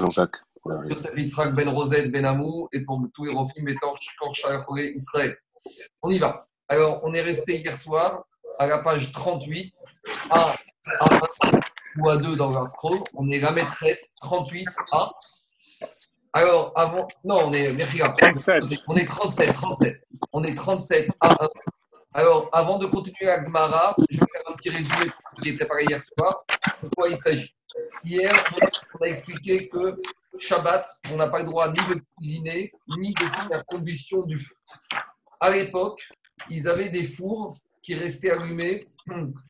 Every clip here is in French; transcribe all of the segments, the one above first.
Jean-Jacques. Yosef Yitzhak Ben Rosette Ben Amou et pour tous les refilms et Israël. On y va. Alors, on est resté hier soir à la page 38, à, à 1 ou à 2 dans leur scroll. On est la maîtrette 38 à. Alors, avant. Non, on est. On est 37, 37. On est 37 à 1. Alors, avant de continuer à Gmara, je vais faire un petit résumé de ce qui préparé hier soir. De quoi il s'agit? Hier, on a expliqué que Shabbat, on n'a pas le droit ni de cuisiner, ni de faire la combustion du feu. À l'époque, ils avaient des fours qui restaient allumés,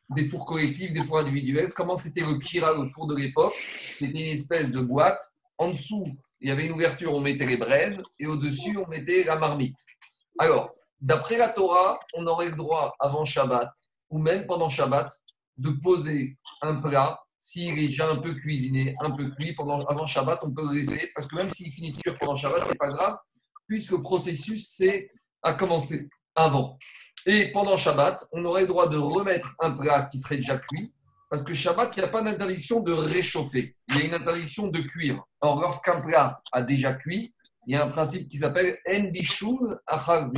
des fours collectifs, des fours individuels. Comment c'était le kira, le four de l'époque? C'était une espèce de boîte. En dessous, il y avait une ouverture, on mettait les braises, et au-dessus, on mettait la marmite. Alors, D'après la Torah, on aurait le droit avant Shabbat ou même pendant Shabbat de poser un plat s'il est déjà un peu cuisiné, un peu cuit. Pendant, avant Shabbat, on peut le laisser parce que même s'il finit de cuire pendant Shabbat, c'est pas grave puisque le processus c'est à commencer avant. Et pendant Shabbat, on aurait le droit de remettre un plat qui serait déjà cuit parce que Shabbat, il n'y a pas d'interdiction de réchauffer, il y a une interdiction de cuire. Or, lorsqu'un plat a déjà cuit, il y a un principe qui s'appelle En Bishul Achar.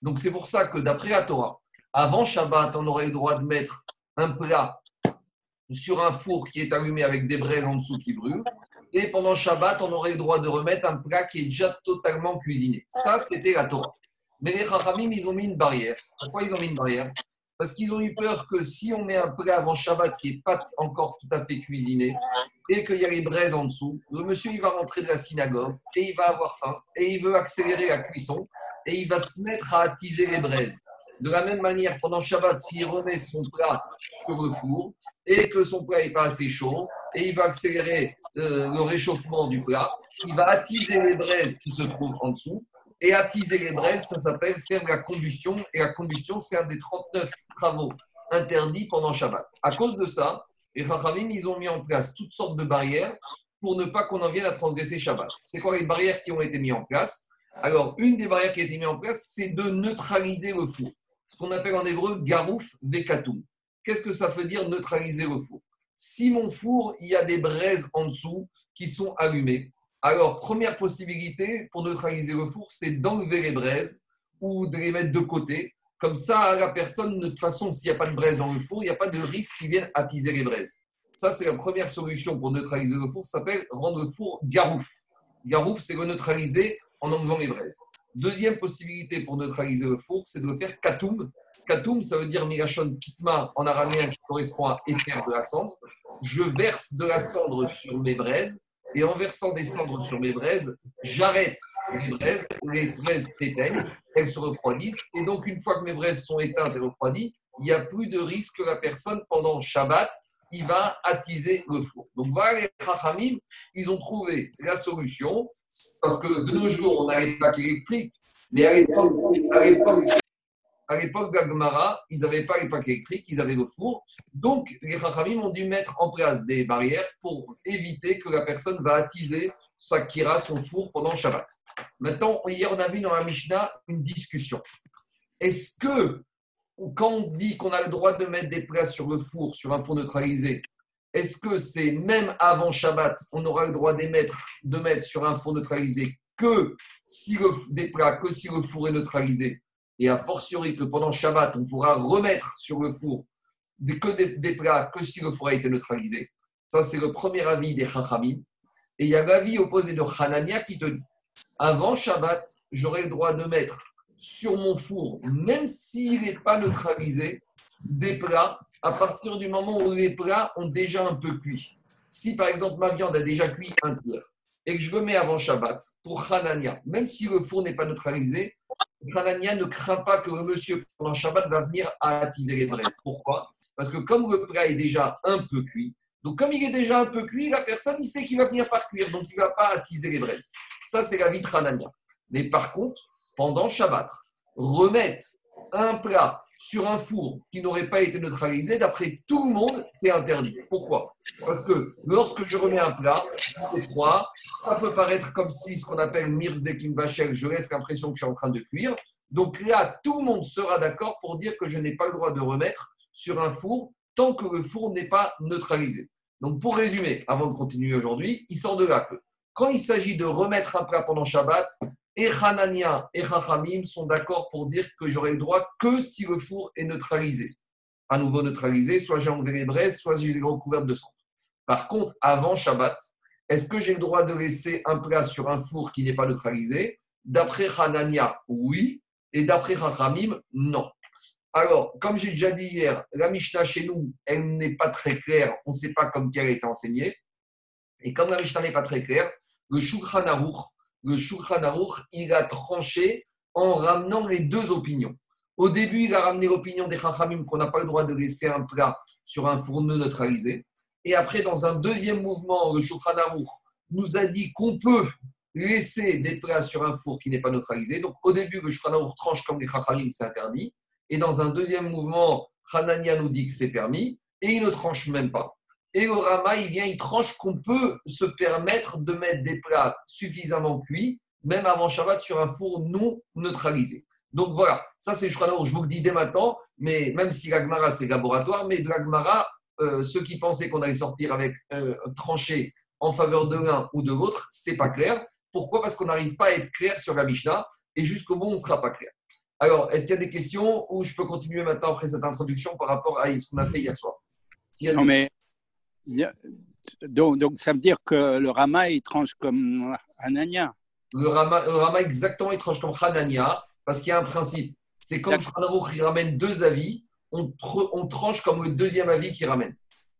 Donc c'est pour ça que d'après la Torah, avant Shabbat, on aurait le droit de mettre un plat sur un four qui est allumé avec des braises en dessous qui brûlent. Et pendant Shabbat, on aurait le droit de remettre un plat qui est déjà totalement cuisiné. Ça, c'était la Torah. Mais les Chachamim, ils ont mis une barrière. Pourquoi ils ont mis une barrière? Parce qu'ils ont eu peur que si on met un plat avant Shabbat qui n'est pas encore tout à fait cuisiné et qu'il y a les braises en dessous, le monsieur, il va rentrer de la synagogue et il va avoir faim et il veut accélérer la cuisson et il va se mettre à attiser les braises. De la même manière, pendant Shabbat, s'il remet son plat sur le four et que son plat n'est pas assez chaud, et il va accélérer euh, le réchauffement du plat, il va attiser les braises qui se trouvent en dessous. Et attiser les braises, ça s'appelle faire la combustion. Et la combustion, c'est un des 39 travaux interdits pendant Shabbat. À cause de ça, les Chachamim, ils ont mis en place toutes sortes de barrières pour ne pas qu'on en vienne à transgresser Shabbat. C'est quoi les barrières qui ont été mises en place? Alors, une des barrières qui a été mise en place, c'est de neutraliser le four. Ce qu'on appelle en hébreu garouf vekatum. Qu'est-ce que ça veut dire neutraliser le four? Si mon four, il y a des braises en dessous qui sont allumées, alors première possibilité pour neutraliser le four, c'est d'enlever les braises ou de les mettre de côté. Comme ça, la personne, de toute façon, s'il n'y a pas de braise dans le four, il n'y a pas de risque qu'il vienne attiser les braises. Ça, c'est la première solution pour neutraliser le four. Ça s'appelle rendre le four garouf. Garouf, c'est le neutraliser en enlevant les braises. Deuxième possibilité pour neutraliser le four, c'est de le faire katoum. Katoum, ça veut dire migashon kitma en araméen qui correspond à éclair de la cendre. Je verse de la cendre sur mes braises et en versant des cendres sur mes braises, j'arrête les braises, les braises s'éteignent, elles se refroidissent et donc une fois que mes braises sont éteintes et refroidies, il n'y a plus de risque que la personne pendant Shabbat il va attiser le four. Donc voilà, les Chachamim, ils ont trouvé la solution, parce que de nos jours, on a les plaques électriques, mais à l'époque d'Agmara, ils n'avaient pas les plaques électriques, ils avaient le four. Donc, les Chachamim ont dû mettre en place des barrières pour éviter que la personne va attiser sa kira, son four pendant Shabbat. Maintenant, hier, on a vu dans la Mishnah une discussion. Est-ce que quand on dit qu'on a le droit de mettre des plats sur le four, sur un four neutralisé, est-ce que c'est même avant Shabbat, on aura le droit de mettre sur un four neutralisé que si le, des plats, que si le four est neutralisé? Et a fortiori que pendant Shabbat, on pourra remettre sur le four que des, plats que si le four a été neutralisé. Ça, c'est le premier avis des Chachamim. Et il y a l'avis opposé de Hanania qui te dit avant Shabbat, j'aurai le droit de mettre sur mon four, même s'il n'est pas neutralisé, des plats à partir du moment où les plats ont déjà un peu cuit. Si par exemple ma viande a déjà cuit un tiers et que je le mets avant Shabbat pour Hanania, même si le four n'est pas neutralisé, Hanania ne craint pas que le monsieur pendant Shabbat va venir attiser les braises. Pourquoi? Parce que comme le plat est déjà un peu cuit, donc comme il est déjà un peu cuit, la personne il sait qu'il va venir par cuire, donc il ne va pas attiser les braises. Ça c'est la vie de Hanania. Mais par contre, pendant Shabbat, remettre un plat sur un four qui n'aurait pas été neutralisé, d'après tout le monde, c'est interdit. Pourquoi? Parce que lorsque je remets un plat, froid, ça peut paraître comme si ce qu'on appelle Mirzekim Bachel, je laisse l'impression que je suis en train de cuire. Donc là, tout le monde sera d'accord pour dire que je n'ai pas le droit de remettre sur un four tant que le four n'est pas neutralisé. Donc pour résumer, avant de continuer aujourd'hui, il sort de là que Quand il s'agit de remettre un plat pendant Shabbat, et Hanania et Chachamim sont d'accord pour dire que j'aurai le droit que si le four est neutralisé. À nouveau neutralisé, soit j'ai enlevé les braises, soit j'ai recouvert de cendre. Par contre, avant Shabbat, est-ce que j'ai le droit de laisser un plat sur un four qui n'est pas neutralisé? D'après Hanania, oui. Et d'après Chachamim, non. Alors, comme j'ai déjà dit hier, la Mishnah chez nous, elle n'est pas très claire. On ne sait pas comme qu'elle est enseignée. Et comme la Mishnah n'est pas très claire, le Shulchan Aruch, le Shulchan Aruch, il a tranché en ramenant les deux opinions. Au début, il a ramené l'opinion des Chachamim qu'on n'a pas le droit de laisser un plat sur un fourneau neutralisé. Et après, dans un deuxième mouvement, le Shulchan nous a dit qu'on peut laisser des plats sur un four qui n'est pas neutralisé. Donc, au début, le Shulchan Aruch tranche comme les Chachamim, c'est interdit. Et dans un deuxième mouvement, Hanania nous dit que c'est permis. Et il ne tranche même pas. Et le Rama, il vient, il tranche qu'on peut se permettre de mettre des plats suffisamment cuits, même avant Shabbat, sur un four non neutralisé. Donc voilà, ça c'est Shulchan je vous le dis dès maintenant, mais même si l'Agmara c'est laboratoire, mais de l'Agmara, euh, ceux qui pensaient qu'on allait sortir avec euh, tranché en faveur de l'un ou de l'autre, c'est pas clair. Pourquoi? Parce qu'on n'arrive pas à être clair sur la Mishnah et jusqu'au bout on ne sera pas clair. Alors, est-ce qu'il y a des questions ou je peux continuer maintenant après cette introduction par rapport à ce qu'on a fait hier soir? Non, mais donc, donc, ça veut dire que le Rama, il tranche comme Hanania. Le Rama, le Rama exactement, il tranche comme Hanania parce qu'il y a un principe. C'est quand Shulchan il ramène deux avis, on, on, tranche comme le deuxième avis qu'il ramène.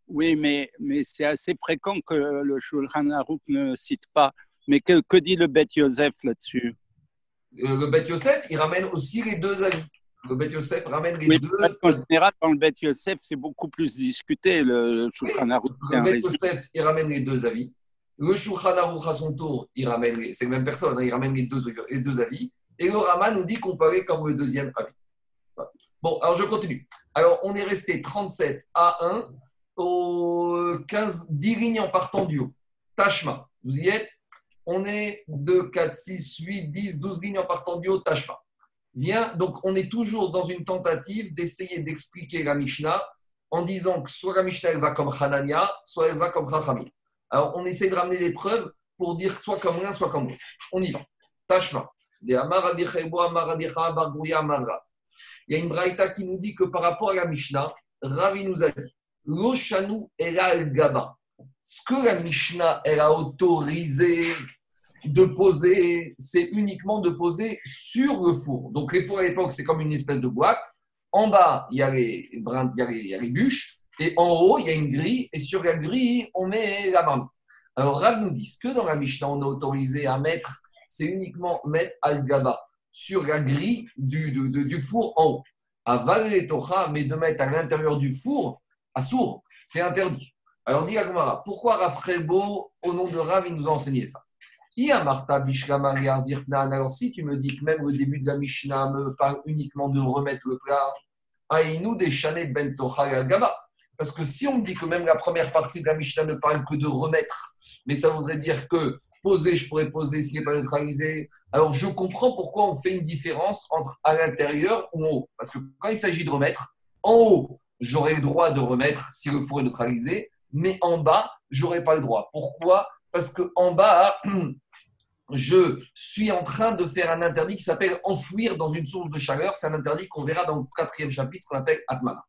Oui, mais, mais c'est assez fréquent que le Shulchan Aruch ne cite pas. Mais que, que dit le Bet Yosef là-dessus? Euh, Le Bet Yosef, il ramène aussi les deux avis. Le Bet Yosef ramène les deux. En général, dans le Bet Yosef, c'est beaucoup plus discuté. Le Shulchan Aruch. le Bet Yosef, il ramène les deux avis. Le Shulchan Aruch, à son tour, il ramène, c'est la même personne, hein, il ramène les deux, les deux avis. Et le Rama nous dit qu'on peut comme le deuxième avis. Bon, alors je continue. Alors, on est resté 37 à 1 aux 15, 10 lignes en partant du haut. Tashma, vous y êtes? On est 2, 4, 6, 8, 10, 12 lignes en partant du haut, Tashma. Donc on est toujours dans une tentative d'essayer d'expliquer la Mishnah en disant que soit la Mishnah elle va comme Hanania, soit elle va comme Chachamim. Alors on essaie de ramener les preuves pour dire soit comme l'un, soit comme l'autre. On y va. Tashma. Il y a une braïta qui nous dit que par rapport à la Mishnah, Ravi nous a dit Gaba. Ce que la Mishnah elle a autorisé de poser, c'est uniquement de poser sur le four. Donc les fours à l'époque, c'est comme une espèce de boîte. En bas, il y, a les, il, y a les, bûches. Et en haut, il y a une grille. Et sur la grille, on met la marmite. Alors Rav nous dit que dans la Mishnah, on a autorisé à mettre, c'est uniquement mettre al-gaba sur la grille du, du, four en haut. À Valé mais de mettre à l'intérieur du four, à sourd, c'est interdit. Alors dit Agmara, pourquoi Rav au nom de Rav, il nous a enseigné ça? Alors si tu me dis que même au début de la Mishnah me parle uniquement de remettre le plat, ben parce que si on me dit que même la première partie de la Mishnah ne parle que de remettre, mais ça voudrait dire que poser, je pourrais poser s'il n'est pas neutralisé. Alors je comprends pourquoi on fait une différence entre à l'intérieur ou en haut. Parce que quand il s'agit de remettre, en haut, j'aurai le droit de remettre si le four est neutralisé, mais en bas, j'aurai pas le droit. Pourquoi? Parce que en bas, je suis en train de faire un interdit qui s'appelle enfouir dans une source de chaleur. C'est un interdit qu'on verra dans le quatrième chapitre, qu'on appelle Atmana.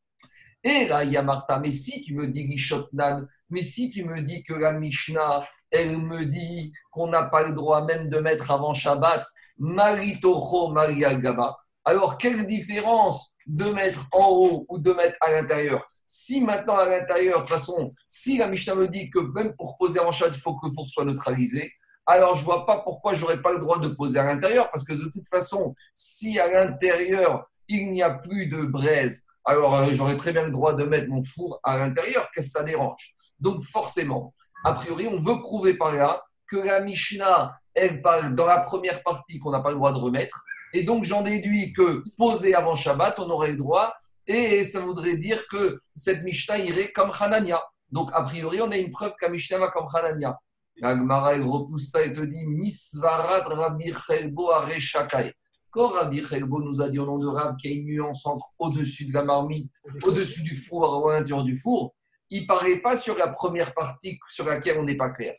Et là, il y a Martha, mais si tu me dis Gishotnan, mais si tu me dis que la Mishnah, elle me dit qu'on n'a pas le droit même de mettre avant Shabbat, Maritocho Maria Gaba, alors quelle différence de mettre en haut ou de mettre à l'intérieur? Si maintenant à l'intérieur, de toute façon, si la Mishnah me dit que même pour poser avant Shabbat, il faut que le four soit neutralisé, alors je vois pas pourquoi j'aurais pas le droit de poser à l'intérieur, parce que de toute façon, si à l'intérieur, il n'y a plus de braise, alors euh, j'aurais très bien le droit de mettre mon four à l'intérieur, qu'est-ce que ça dérange? Donc forcément, a priori, on veut prouver par là que la Mishnah, elle parle dans la première partie qu'on n'a pas le droit de remettre, et donc j'en déduis que poser avant Shabbat, on aurait le droit, et ça voudrait dire que cette Mishnah irait comme Hanania. Donc a priori, on a une preuve que la Mishnah va comme Hanania. L'Agmara, repousse ça et te dit Misvarat Rabbi Chelbo Areshakai. Quand Rabbi Chelbo nous a dit au nom de Rav qu'il y a une nuance entre au-dessus de la marmite, au-dessus du four ou à l'intérieur du four, il ne paraît pas sur la première partie sur laquelle on n'est pas clair.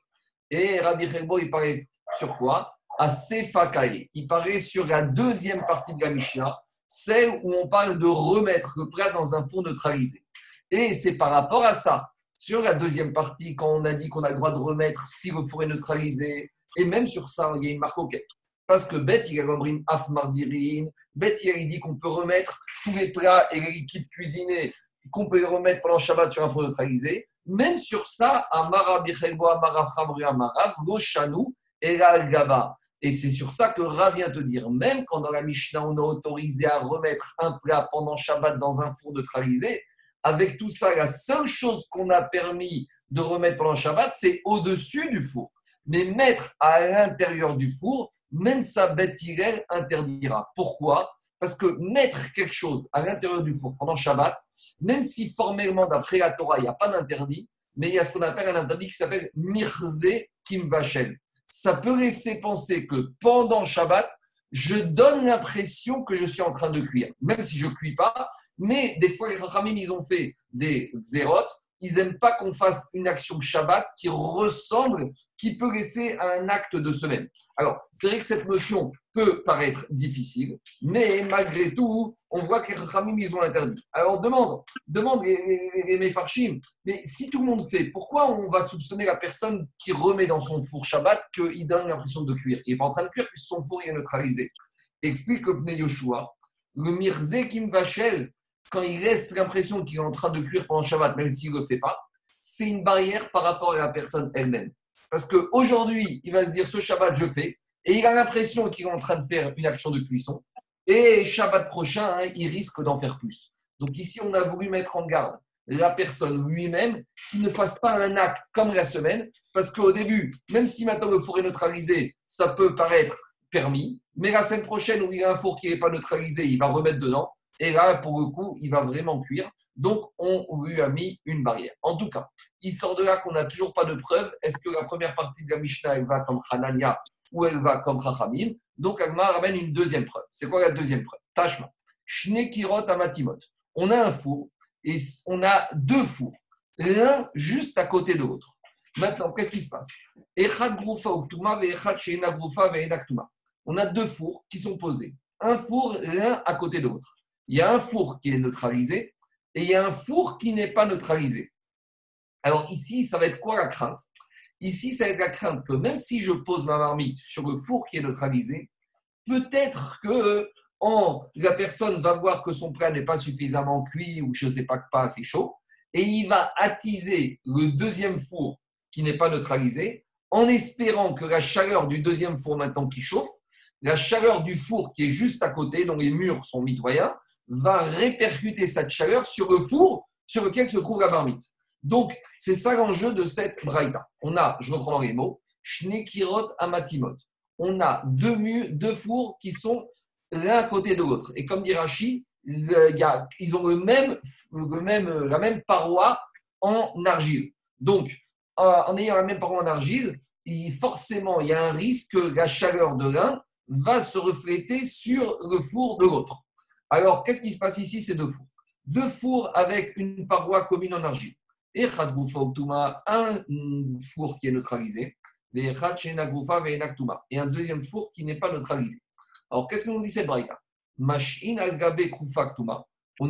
Et Rabbi Chegbo, il paraît sur quoi? À Sefakae. Il paraît sur la deuxième partie de la Mishnah, celle où on parle de remettre le plat dans un four neutralisé. Et c'est par rapport à ça, sur la deuxième partie, quand on a dit qu'on a le droit de remettre si le four est neutralisé, et même sur ça, il y a une marque quête. Parce que Bet, il a af marzirin, Bet, il dit qu'on peut remettre tous les plats et les liquides cuisinés, qu'on peut les remettre pendant Shabbat sur un four neutralisé. Même sur ça, Amara Bichelbo, Amara Chamri, Amara, Chanou et Gaba. Et c'est sur ça que Ra vient te dire, même quand dans la Mishnah, on a autorisé à remettre un plat pendant Shabbat dans un four neutralisé, avec tout ça, la seule chose qu'on a permis de remettre pendant Shabbat, c'est au-dessus du four. Mais mettre à l'intérieur du four, même sa bête interdira. Pourquoi? Parce que mettre quelque chose à l'intérieur du four pendant Shabbat, même si formellement, d'après la Torah, il n'y a pas d'interdit, mais il y a ce qu'on appelle un interdit qui s'appelle Mirze Kimvachel. Ça peut laisser penser que pendant Shabbat, je donne l'impression que je suis en train de cuire, même si je ne cuis pas. Mais des fois, les Rachamim, ils ont fait des zérotes. Ils n'aiment pas qu'on fasse une action Shabbat qui ressemble qui peut laisser un acte de semaine. Alors, c'est vrai que cette notion peut paraître difficile, mais malgré tout, on voit que les Khamim, ils ont interdit. Alors, demande, demande les, les, mais si tout le monde fait, pourquoi on va soupçonner la personne qui remet dans son four Shabbat qu'il donne l'impression de cuire? Il n'est pas en train de cuire puisque son four est neutralisé. Explique le Pnei Yoshua, le Mirze Kim Vachel, quand il laisse l'impression qu'il est en train de cuire pendant Shabbat, même s'il ne le fait pas, c'est une barrière par rapport à la personne elle-même. Parce qu'aujourd'hui, il va se dire ce Shabbat, je fais, et il a l'impression qu'il est en train de faire une action de cuisson, et Shabbat prochain, hein, il risque d'en faire plus. Donc ici, on a voulu mettre en garde la personne lui-même qui ne fasse pas un acte comme la semaine, parce qu'au début, même si maintenant le four est neutralisé, ça peut paraître permis, mais la semaine prochaine où il y a un four qui n'est pas neutralisé, il va remettre dedans, et là, pour le coup, il va vraiment cuire. Donc, on lui a mis une barrière. En tout cas, il sort de là qu'on n'a toujours pas de preuve. Est-ce que la première partie de la Mishnah, elle va comme Hanania ou elle va comme Chachamim Donc, Agma ramène une deuxième preuve. C'est quoi la deuxième preuve? Tashma. Shnekirot amatimot. On a un four et on a deux fours, l'un juste à côté de l'autre. Maintenant, qu'est-ce qui se passe? On a deux fours qui sont posés. Un four l'un à côté de l'autre. Il y a un four qui est neutralisé et il y a un four qui n'est pas neutralisé. Alors ici, ça va être quoi la crainte? Ici, va être la crainte que même si je pose ma marmite sur le four qui est neutralisé, peut-être que la personne va voir que son plat n'est pas suffisamment cuit ou je ne sais pas, pas assez chaud, et il va attiser le deuxième four qui n'est pas neutralisé, en espérant que la chaleur du deuxième four maintenant qui chauffe, la chaleur du four qui est juste à côté, dont les murs sont mitoyens, va répercuter cette chaleur sur le four sur lequel se trouve la marmite. Donc, c'est ça l'enjeu de cette braïta. On a, je reprends les mots, Shnekirot Amatimot. On a deux, murs, deux fours qui sont l'un à côté de l'autre. Et comme dit Rashi, ils ont le même, la même paroi en argile. Donc, euh, en ayant la même paroi en argile, forcément, il y a un risque que la chaleur de l'un va se refléter sur le four de l'autre. Alors, qu'est-ce qui se passe ici C'est deux fours? Deux fours avec une paroi commune en argile. Et un four qui est neutralisé. Et un deuxième four qui n'est pas neutralisé. Alors, qu'est-ce que nous dit cette braïka On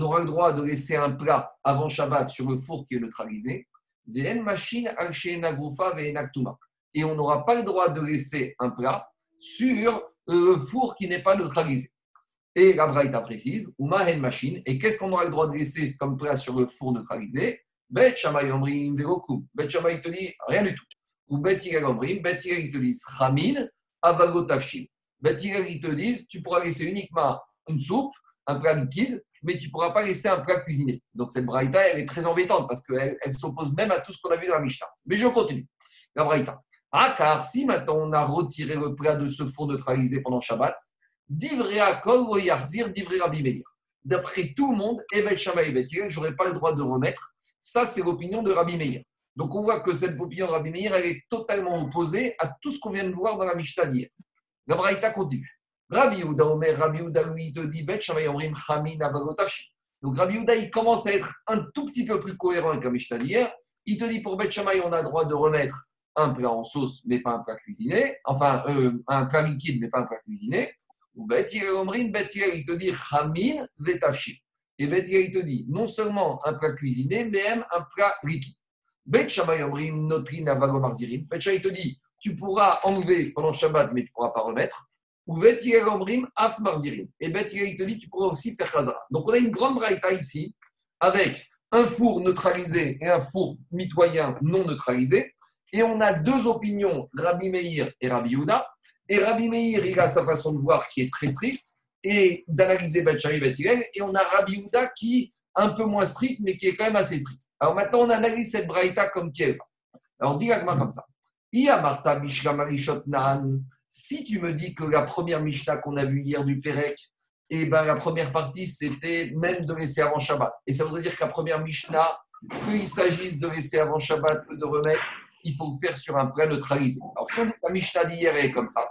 aura le droit de laisser un plat avant Shabbat sur le four qui est neutralisé. Et on n'aura pas le droit de laisser un plat sur le four qui n'est pas neutralisé. Et la Braïta précise, ou Mahen machine, et qu'est-ce qu'on aura le droit de laisser comme plat sur le four neutralisé? Bet Shamay Omrim Verokum. Bet Shamay te dit rien du tout. Ou Bet Yigal Omrim, Bet Yigal te dit Ramin, Avagotavshin. Bet Yigal te dit tu pourras laisser uniquement une soupe, un plat liquide, mais tu ne pourras pas laisser un plat cuisiné. Donc cette Braïta, elle est très embêtante parce qu'elle elle, s'oppose même à tout ce qu'on a vu dans la Mishnah. Mais je continue. La Braïta. Ah, car si maintenant on a retiré le plat de ce four neutralisé pendant Shabbat, Divrea kol yarzir divrea D'après tout le monde, Evet Shammai et je n'aurais pas le droit de remettre. Ça, c'est l'opinion de Rabbi Meir. Donc on voit que cette opinion de Rabbi Meir, elle est totalement opposée à tout ce qu'on vient de voir dans la Mishnah d'hier. La Braïta continue. Rabbi Yehuda Omer, Rabbi Yehuda lui te dit Bet Shammai Omrim Chamin Donc Rabbi Yehuda, il commence à être un tout petit peu plus cohérent avec la Mishnah d'hier. Il te dit pour Bet Shammai, on a le droit de remettre un plat en sauce, mais pas un plat cuisiné, enfin, euh, un plat liquide, mais pas un plat cuisiné, ou Bet il te dit Chamin Vetafshi. Et Bet il te dit non seulement un plat cuisiné, mais même un plat liquide. Bet Shabbat Omrim Notrin Avago Marzirim. Bet il te dit tu pourras enlever pendant Shabbat, mais tu ne pourras pas remettre. Ou Bet Omrim Af Marzirim. Et Bet il te dit tu pourras aussi faire Chazara. Donc on a une grande braïta ici avec un four neutralisé et un four mitoyen non neutralisé. Et on a deux opinions, Rabbi Meir et Rabbi Yehuda. Et Rabbi Meir, il a sa façon de voir qui est très stricte et d'analyser Bachari et Et on a Rabbi Yehuda qui est un peu moins strict, mais qui est quand même assez strict. Alors maintenant, on analyse cette braïta comme qui est. Alors, dis comme ça. Marta Si tu me dis que la première Mishnah qu'on a vue hier du Pérec, et ben, la première partie, c'était même de laisser avant Shabbat. Et ça voudrait dire que la première Mishnah, qu'il s'agisse de laisser avant Shabbat que de remettre, il faut faire sur un plat neutralisé. Alors, si on dit que la Mishnah d'hier est comme ça,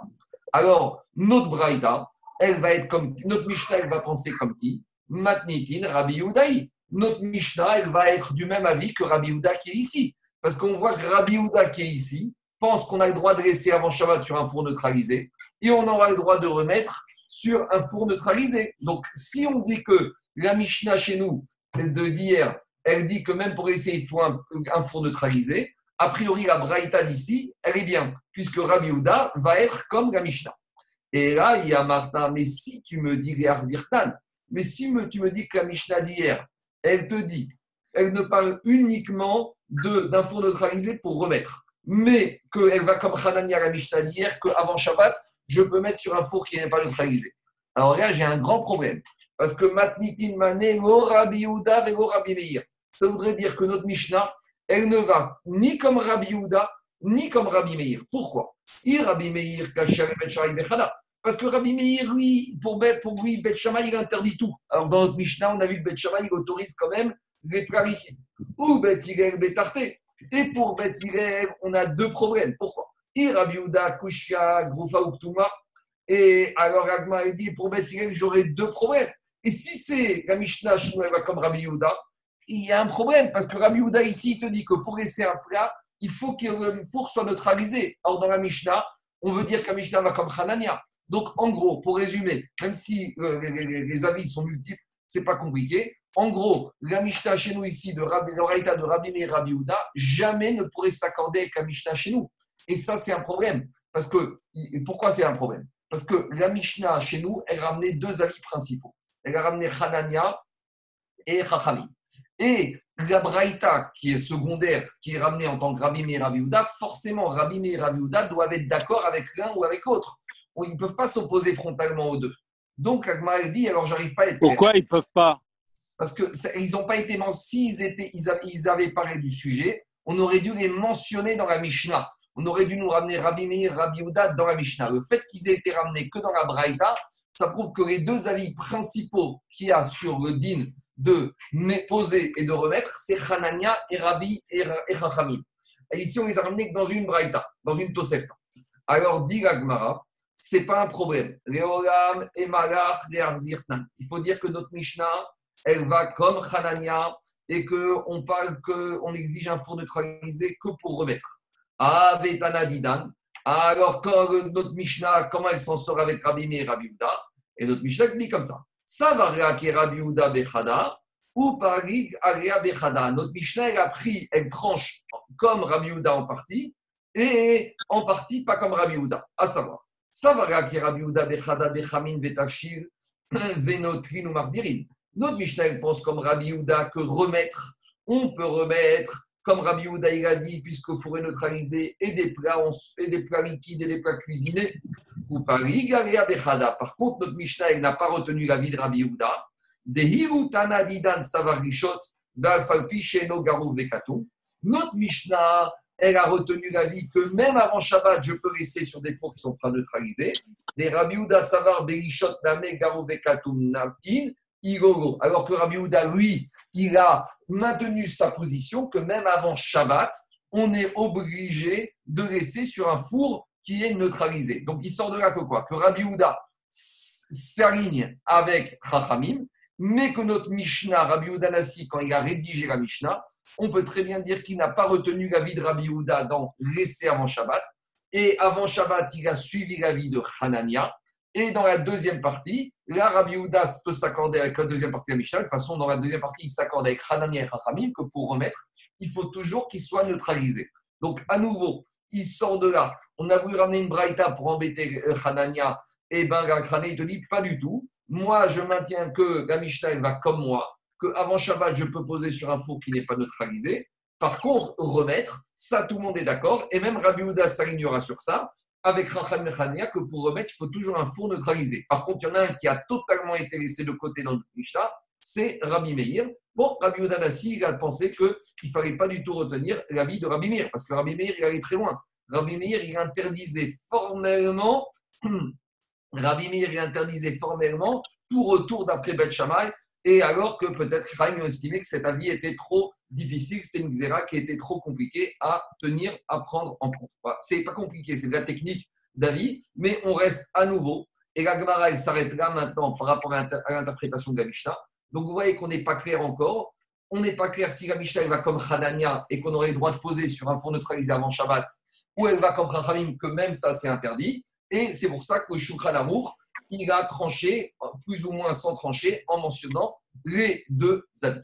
alors notre Braïta, elle va être comme. Notre Mishnah, elle va penser comme qui? Matnitin, Rabbi Udaï. Notre Mishnah, elle va être du même avis que Rabbi Uda qui est ici. Parce qu'on voit que Rabbi Uda qui est ici pense qu'on a le droit de laisser avant Shabbat sur un four neutralisé et on aura le droit de remettre sur un four neutralisé. Donc, si on dit que la Mishnah chez nous de d'hier, elle dit que même pour laisser, il faut un, four neutralisé, a priori, la Braïta d'ici, elle est bien, puisque Rabbi Houda va être comme la Mishnah. Et là, il y a Martin, mais si tu me dis les mais si tu me dis que la Mishnah d'hier, elle te dit, elle ne parle uniquement d'un four neutralisé pour remettre, mais qu'elle va comme Hanania la Mishnah d'hier, qu'avant Shabbat, je peux mettre sur un four qui n'est pas neutralisé. Alors là, j'ai un grand problème. Parce que Matnitin Mané, Rabbi Yehuda, Rabbi Meir. Ça voudrait dire que notre Mishnah, elle ne va ni comme Rabbi Yehuda, ni comme Rabbi Meir. Pourquoi? Rabbi Meir, Parce que Rabbi Meir, lui, pour, lui, Bet il interdit tout. Alors dans notre Mishnah, on a vu que Bet il autorise quand même les plats Ou Bet Bet Et pour Bet on a deux problèmes. Pourquoi? Rabbi Yehuda, Kushia, Groufa Uktuma. Et alors Agma a dit pour Bethilel, j'aurais deux problèmes. Et si c'est la Mishnah comme Rabbi il y a un problème parce que Rabbi Yehuda ici il te dit que pour laisser un plat, il faut que le four soit neutralisé. Or dans la Mishnah, on veut dire que la Mishnah va comme Hanania. Donc en gros, pour résumer, même si euh, les, avis sont multiples, c'est pas compliqué. En gros, la Mishnah chez nous ici de Rabbi, de Rabbi et Rabbi Yehuda, jamais ne pourrait s'accorder avec la Mishnah chez nous. Et ça, c'est un problème. Parce que, pourquoi c'est un problème? Parce que la Mishnah, chez nous, elle a ramené deux avis principaux. Elle a ramené Hanania et Chachamim. Et la Braïta, qui est secondaire, qui est ramenée en tant que Rabbi et Rabbi forcément, Rabbi et Rabbi doivent être d'accord avec l'un ou avec l'autre. Ils ne peuvent pas s'opposer frontalement aux deux. Donc, Agma dit, alors j'arrive pas à être Pourquoi ils ne peuvent pas? Parce qu'ils n'ont pas été S'ils étaient, ils avaient parlé du sujet, on aurait dû les mentionner dans la Mishnah on aurait dû nous ramener Rabbi Meir, Rabbi Ouda dans la Mishnah. Le fait qu'ils aient été ramenés que dans la Braïta, ça prouve que les deux avis principaux qu'il y a sur le din de poser et de remettre, c'est Hanania et Rabbi et Chachamim. Et ici, on les a ramenés dans une Braïta, dans une Tosefta. Alors, dit Gmara, ce n'est pas un problème. Il faut dire que notre Mishnah, elle va comme Hanania et qu'on parle qu'on exige un four neutralisé que pour remettre. Ah, Didan. Alors, quand notre Mishnah, comment elle s'en sort avec Rabbi Meir et Rabbi Et notre Mishnah dit comme ça. Ça va Rabbi Uda Bechada ou Parig Agria Bechada. Notre Mishnah, elle a pris, elle tranche comme Rabbi Uda en partie et en partie pas comme Rabbi Uda. À savoir, ça va Rabbi Uda Bechada Bechamin Betafshir Venotrin ou Marzirin. Notre Mishnah, pense comme Rabbi Uda que remettre, on peut remettre comme Rabbi Houda il a dit, puisque fourré neutralisé et des plats, et des plats liquides et des plats cuisinés, ou par Par contre, notre Mishnah n'a pas retenu la vie de Rabbi Houda. Notre Mishnah, elle a retenu la vie que même avant Shabbat, je peux laisser sur des fours qui sont pas neutralisés. Les Rabbi Houda Savar Berishot Name Garo Nakin. Alors que Rabbi Houda, lui, il a maintenu sa position que même avant Shabbat, on est obligé de laisser sur un four qui est neutralisé. Donc il sort de là que quoi? Que Rabbi Houda s'aligne avec Chachamim mais que notre Mishnah, Rabbi Udanasi, quand il a rédigé la Mishnah, on peut très bien dire qu'il n'a pas retenu l'avis de Rabbi Uda dans laisser avant Shabbat. Et avant Shabbat, il a suivi l'avis de Hanania. Et dans la deuxième partie, là, Rabbi Uda peut s'accorder avec la deuxième partie la Mishnah. De toute façon, dans la deuxième partie, il s'accorde avec Hanania et Chachamim que pour remettre, il faut toujours qu'il soit neutralisé. Donc, à nouveau, il sort de là. On a voulu ramener une braïta pour embêter euh, Hanania. Et eh ben, Khané, il te dit pas du tout. Moi, je maintiens que la va comme moi, qu'avant Shabbat, je peux poser sur un four qui n'est pas neutralisé. Par contre, remettre, ça, tout le monde est d'accord. Et même Rabbi Houda s'alignera sur ça, avec Rachel Mechania, que pour remettre, il faut toujours un four neutralisé. Par contre, il y en a un qui a totalement été laissé de côté dans le Mishnah, c'est Rabbi Meir. Bon, Rabbi Houda Nassi, il a pensé qu'il ne fallait pas du tout retenir l'avis de Rabbi Meir, parce que Rabbi Meir, il allait très loin. Rabbi Meir, il interdisait formellement Rabbi Meir il interdisait formellement tout retour d'après Beth Shammai, et alors que peut-être Chaim estimait que cet avis était trop difficile, c'était une xéra qui était trop compliquée à tenir, à prendre en compte. Ce c'est pas compliqué, c'est de la technique d'avis, mais on reste à nouveau. Et la Gemara, elle s'arrête là maintenant par rapport à l'interprétation de la Mishnah. Donc vous voyez qu'on n'est pas clair encore. On n'est pas clair si la Mishnah va comme Khadania et qu'on aurait le droit de poser sur un fond neutralisé avant Shabbat, ou elle va comme Chachamim, que même ça c'est interdit. Et c'est pour ça que Shukran Amour, il a tranché, plus ou moins sans trancher, en mentionnant les deux avis.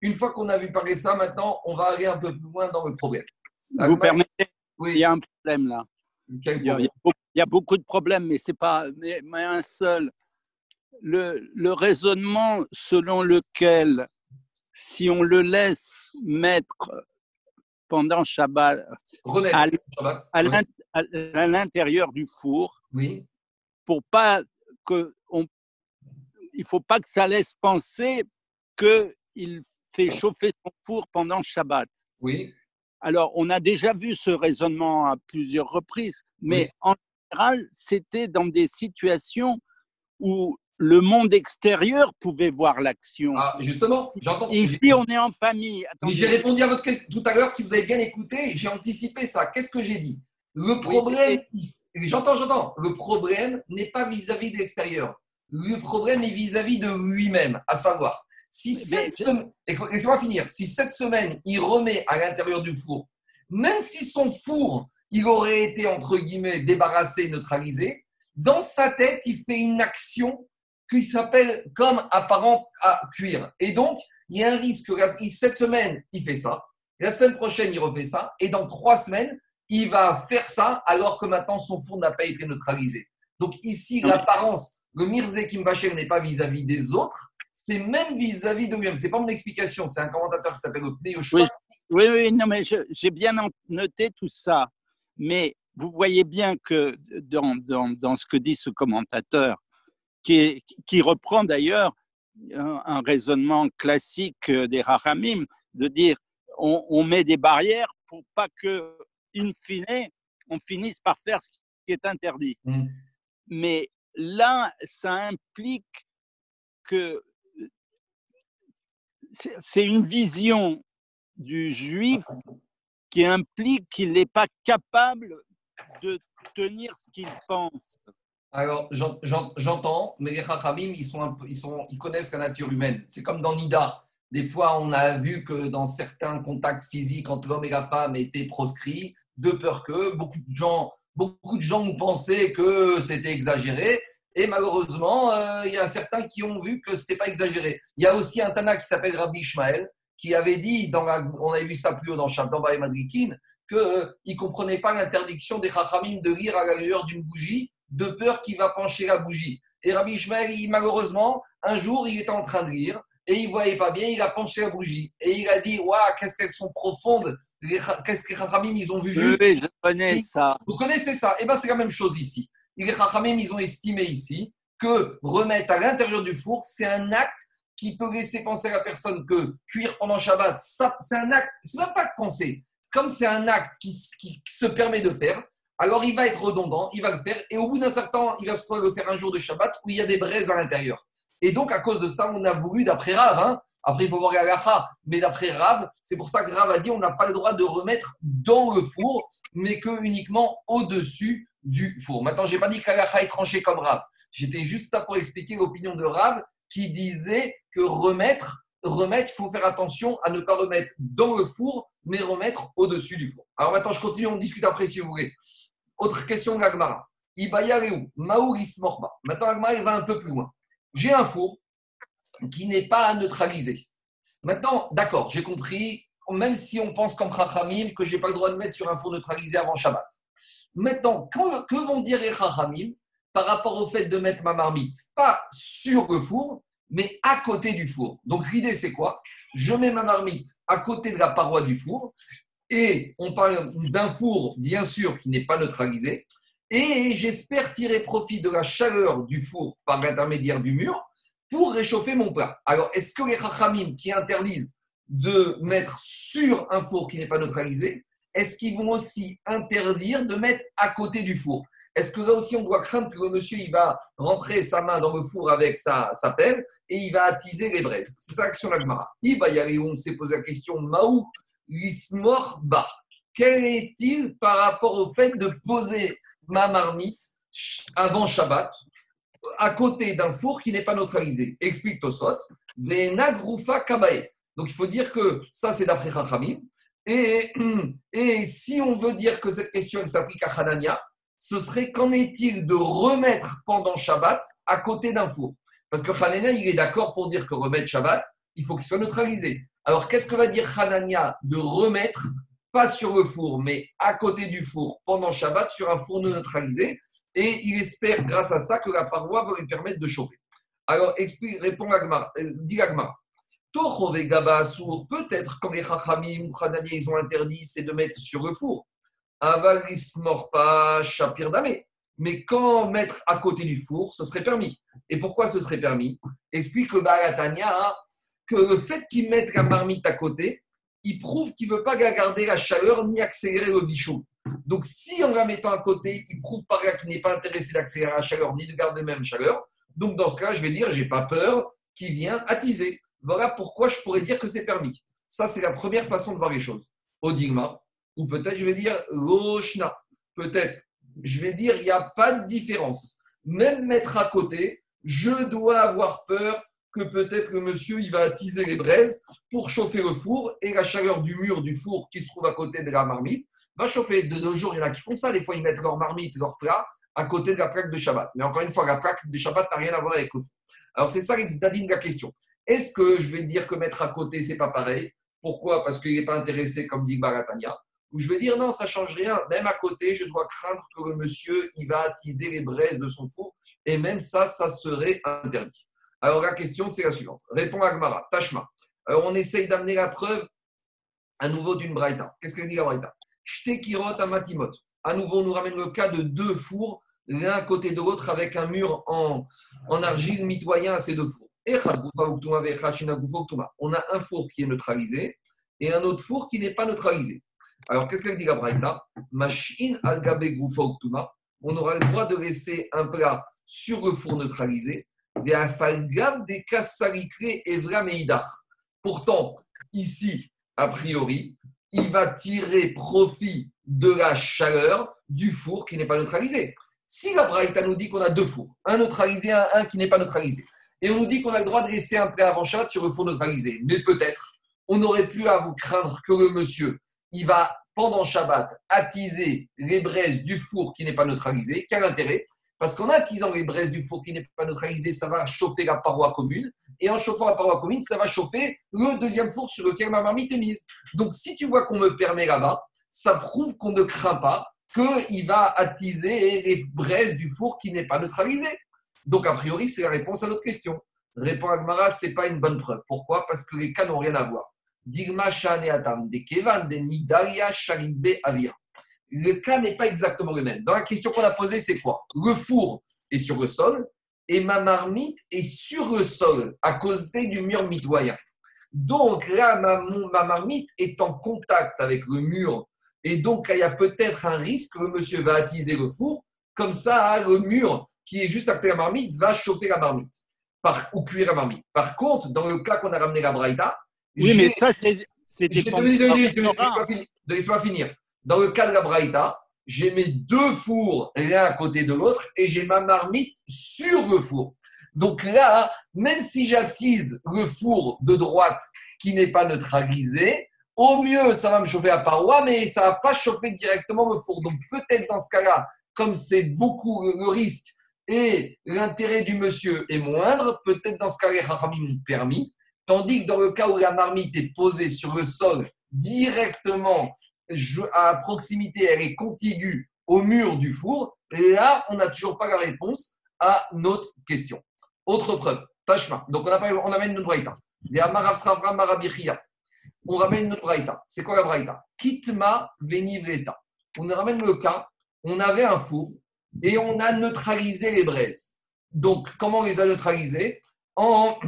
Une fois qu'on a vu parler ça, maintenant, on va aller un peu plus loin dans le problème. Vous permettez oui. Il y a un problème là. Il y, a, beaucoup de problèmes, mais c'est pas mais, un seul. Le, le, raisonnement selon lequel, si on le laisse mettre pendant Shabbat, à, l'intérieur du four, oui. Pour pas que on, il faut pas que ça laisse penser qu'il fait chauffer son four pendant Shabbat. Oui. Alors, on a déjà vu ce raisonnement à plusieurs reprises, mais en général, c'était dans des situations où le monde extérieur pouvait voir l'action. Ah, justement, j'entends. Ici, on est en famille. J'ai répondu à votre question tout à l'heure. Si vous avez bien écouté, j'ai anticipé ça. Qu'est-ce que j'ai dit? Le problème, j'entends, j'entends. Le problème n'est pas vis-à-vis de l'extérieur. Le problème est vis-à-vis de lui-même, à savoir, si cette semaine, laissez-moi finir, si cette semaine, il remet à l'intérieur du four, même si son four, il aurait été, entre guillemets, débarrassé, neutralisé, dans sa tête, il fait une action qui s'appelle comme apparente à cuire. Et donc, il y a un risque. Cette semaine, il fait ça. La semaine prochaine, il refait ça. Et dans trois semaines, il va faire ça alors que maintenant son four n'a pas été neutralisé. Donc ici, l'apparence, le Mirze Kimbachem n'est pas vis-à-vis des autres, c'est même vis-à-vis de lui-même. C'est pas mon explication, c'est un commentateur qui s'appelle Oui, oui, oui, non, mais j'ai bien noté tout ça. Mais vous voyez bien que dans, dans, dans ce que dit ce commentateur, qui, reprend d'ailleurs un, raisonnement classique des Rahamim, de dire on, met des barrières pour pas que, in fine, on finisse par faire ce qui est interdit. Mmh. Mais là, ça implique que c'est une vision du juif qui implique qu'il n'est pas capable de tenir ce qu'il pense. Alors, j'entends, mais les Chachamim, ils, sont ils, sont, ils connaissent la nature humaine. C'est comme dans Nida. Des fois, on a vu que dans certains contacts physiques entre l'homme et la femme étaient proscrits, de peur que beaucoup de gens, beaucoup de gens que c'était exagéré. Et malheureusement, euh, il y a certains qui ont vu que ce n'était pas exagéré. Il y a aussi un Tana qui s'appelle Rabbi Ishmael, qui avait dit, on avait vu ça plus haut dans Shabbat et Madrikin, qu'il euh, ne comprenait pas l'interdiction des Chachamim de lire à la d'une bougie de peur qu'il va pencher la bougie. Et Rabbi Ishmael, malheureusement, un jour, il était en train de lire et il ne voyait pas bien, il a penché la bougie. Et il a dit Waouh, qu'est-ce qu'elles sont profondes Qu'est-ce que les Chachamim, ils ont vu juste Oui, je connais ça. Vous connaissez ça eh bien, c'est la même chose ici. Les Chachamim, ils ont estimé ici que remettre à l'intérieur du four, c'est un acte qui peut laisser penser à la personne que cuire pendant Shabbat, c'est un acte, c'est même pas penser. Comme c'est un acte qui, qui se permet de faire, alors il va être redondant, il va le faire, et au bout d'un certain temps, il va se le faire un jour de Shabbat où il y a des braises à l'intérieur. Et donc, à cause de ça, on a voulu, d'après Rav, hein, après il faut voir Galacha, mais d'après Rav, c'est pour ça que Rav a dit on n'a pas le droit de remettre dans le four, mais que uniquement au-dessus du four. Maintenant, je n'ai pas dit que est tranché comme Rav. J'étais juste ça pour expliquer l'opinion de Rav, qui disait que remettre, remettre, il faut faire attention à ne pas remettre dans le four, mais remettre au-dessus du four. Alors maintenant, je continue, on discute après si vous voulez. Autre question de l'Agmara. Ibayareu, Maouris Morba. Maintenant, l'Agmara, va un peu plus loin. J'ai un four qui n'est pas à neutraliser. Maintenant, d'accord, j'ai compris, même si on pense comme Chachamim que je n'ai pas le droit de mettre sur un four neutralisé avant Shabbat. Maintenant, que vont dire les Chachamim par rapport au fait de mettre ma marmite? Pas sur le four, mais à côté du four. Donc l'idée, c'est quoi? Je mets ma marmite à côté de la paroi du four, et on parle d'un four, bien sûr, qui n'est pas neutralisé, et j'espère tirer profit de la chaleur du four par l'intermédiaire du mur pour réchauffer mon plat. Alors, est-ce que les Chachamim qui interdisent de mettre sur un four qui n'est pas neutralisé, est-ce qu'ils vont aussi interdire de mettre à côté du four? Est-ce que là aussi on doit craindre que le monsieur il va rentrer sa main dans le four avec sa, sa pelle et il va attiser les braises? C'est ça l'action de la Gemara. Il va y aller, on s'est posé la question Maou l'ismor ba. Quel est-il par rapport au fait de poser ma marmite avant Shabbat à côté d'un four qui n'est pas neutralisé. Explique Tosot. Venagrufa kabae. Donc il faut dire que ça, c'est d'après Chachamim. Et, et si on veut dire que cette question s'applique à Hanania, ce serait qu'en est-il de remettre pendant Shabbat à côté d'un four? Parce que Hanania, il est d'accord pour dire que remettre Shabbat, il faut qu'il soit neutralisé. Alors qu'est-ce que va dire Hanania de remettre, pas sur le four, mais à côté du four pendant Shabbat sur un four non neutralisé et il espère grâce à ça que la paroi va lui permettre de chauffer. Alors, explique, répond Agmar, euh, dit Agmar. Peut-être quand les Chachamim ou Hanani, ils ont interdit, c'est de mettre sur le four. Avalis morpa shapir Mais quand mettre à côté du four, ce serait permis. Et pourquoi ce serait permis? Explique Baratania que le fait qu'ils mettent la marmite à côté, il prouve qu'il ne veut pas garder la chaleur ni accélérer le bichou. Donc, si en la mettant à côté, il prouve par là qu'il n'est pas intéressé d'accélérer la chaleur ni de garder même chaleur, donc dans ce cas, je vais dire, j'ai pas peur qu'il vient attiser. Voilà pourquoi je pourrais dire que c'est permis. Ça, c'est la première façon de voir les choses. Odigma, ou peut-être je vais dire Roshna. Peut-être, je vais dire, il n'y a pas de différence. Même mettre à côté, je dois avoir peur que peut-être le monsieur il va attiser les braises pour chauffer le four et la chaleur du mur du four qui se trouve à côté de la marmite va chauffer. De nos jours, il y en a qui font ça. Des fois, ils mettent leur marmite, leur plat à côté de la plaque de Shabbat. Mais encore une fois, la plaque de Shabbat n'a rien à voir avec le four. Alors, c'est ça la question. Est-ce que je vais dire que mettre à côté, c'est pas pareil? Pourquoi? Parce qu'il n'est pas intéressé, comme dit Baratania. Ou je vais dire non, ça change rien. Même à côté, je dois craindre que le monsieur, il va attiser les braises de son four. Et même ça, ça serait interdit. Alors la question, c'est la suivante. Répond Agmara, Tashma. Alors on essaye d'amener la preuve à nouveau d'une braïta. Qu'est-ce qu'elle dit la braïta? Shtekirot amatimot. À nouveau, on nous ramène le cas de deux fours, l'un côté de l'autre, avec un mur en, argile mitoyen à ces deux fours. On a un four qui est neutralisé et un autre four qui n'est pas neutralisé. Alors, qu'est-ce qu'elle dit la braïta? On aura le droit de laisser un plat sur le four neutralisé des Pourtant, ici, a priori, il va tirer profit de la chaleur du four qui n'est pas neutralisé. Si la Braïta nous dit qu'on a deux fours, un neutralisé, un, un qui n'est pas neutralisé, et on nous dit qu'on a le droit de laisser un plat avant chat sur le four neutralisé, mais peut-être on aurait pu à vous craindre que le monsieur, il va pendant Shabbat attiser les braises du four qui n'est pas neutralisé. Quel intérêt? Parce qu'en attisant les braises du four qui n'est pas neutralisé, ça va chauffer la paroi commune. Et en chauffant la paroi commune, ça va chauffer le deuxième four sur lequel ma marmite est mise. Donc, si tu vois qu'on me permet là-bas, ça prouve qu'on ne craint pas qu'il va attiser les braises du four qui n'est pas neutralisé. Donc, a priori, c'est la réponse à notre question. Répond Agmara, ce n'est pas une bonne preuve. Pourquoi? Parce que les cas n'ont rien à voir. Digma de Kevan, de Nidaria, Avir le cas n'est pas exactement le même. Dans la question qu'on a posée, c'est quoi Le four est sur le sol et ma marmite est sur le sol à cause du mur mitoyen. Donc là, ma, ma, marmite est en contact avec le mur et donc il y a peut-être un risque que le monsieur va attiser le four. Comme ça, le mur qui est juste à côté de la marmite va chauffer la marmite par, ou cuire la marmite. Par contre, dans le cas qu'on a ramené la braïta, oui, mais ça, c'est. Laisse-moi finir. Dans le cas de la Braïta, j'ai mes deux fours l'un à côté de l'autre et j'ai ma marmite sur le four. Donc là, même si j'attise le four de droite qui n'est pas neutralisé, au mieux, ça va me chauffer la paroi, mais ça ne va pas chauffer directement le four. Donc peut-être dans ce cas-là, comme c'est beaucoup le risque et l'intérêt du monsieur est moindre, peut-être dans ce cas-là, les m'ont permis. Tandis que dans le cas où la marmite est posée sur le sol directement à proximité, elle est contiguë au mur du four, là, on n'a toujours pas la réponse à notre question. Autre preuve, Tashma. Donc on, on amène notre braïta. On ramène notre braïta. C'est quoi la braïta? Kitma venivreta. On ramène le cas, on avait un four et on a neutralisé les braises. Donc, comment on les a neutralisées? En,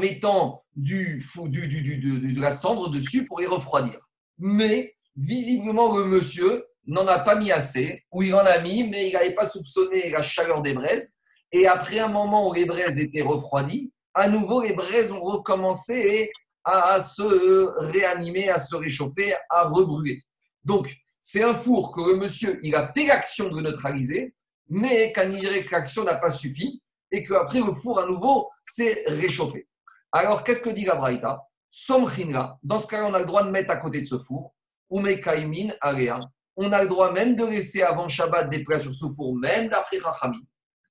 mettant de la cendre dessus pour les refroidir. Mais, visiblement, le monsieur n'en a pas mis assez, ou il en a mis, mais il n'avait pas soupçonné la chaleur des braises. Et après un moment où les braises étaient refroidies, à nouveau, les braises ont recommencé à se réanimer, à se réchauffer, à rebrûler. Donc, c'est un four que le monsieur, il a fait l'action de neutraliser, mais qu'un l'action n'a pas suffi et qu'après le four à nouveau s'est réchauffé. Alors, qu'est-ce que dit la Braïta? Dans ce cas-là, on a le droit de mettre à côté de ce four, Umekaimin, Area. On a le droit même de laisser avant Shabbat des plats sur ce four, même d'après Rachami.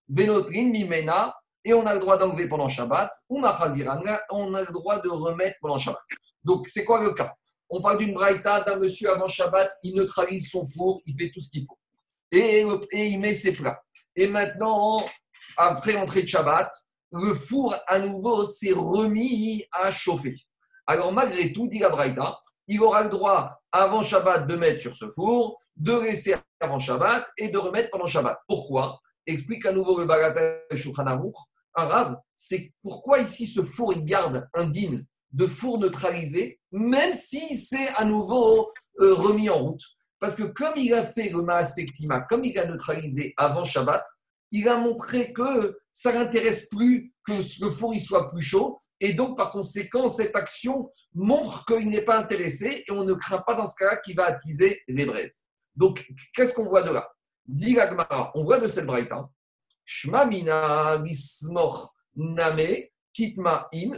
Venotrin, Mimena, et on a le droit d'enlever pendant Shabbat, ou on a le droit de remettre pendant Shabbat. Donc, c'est quoi le cas? On parle d'une braïta d'un monsieur avant Shabbat, il neutralise son four, il fait tout ce qu'il faut. Et, il met ses plats. Et maintenant, après l'entrée de Shabbat, le four à nouveau s'est remis à chauffer. Alors malgré tout, dit la braïta, il aura le droit avant Shabbat de mettre sur ce four, de laisser avant Shabbat et de remettre pendant Shabbat. Pourquoi? Explique à nouveau le Bagatel arabe, c'est pourquoi ici ce four il garde un din de four neutralisé, même si c'est à nouveau euh, remis en route. Parce que comme il a fait le Maasektima, comme il a neutralisé avant Shabbat, il a montré que ça n'intéresse plus que le four il soit plus chaud. Et donc, par conséquent, cette action montre qu'il n'est pas intéressé et on ne craint pas dans ce cas-là qu'il va attiser les braises. Donc, qu'est-ce qu'on voit de là? Dit on voit de cette braïta, Shmamina name kitma in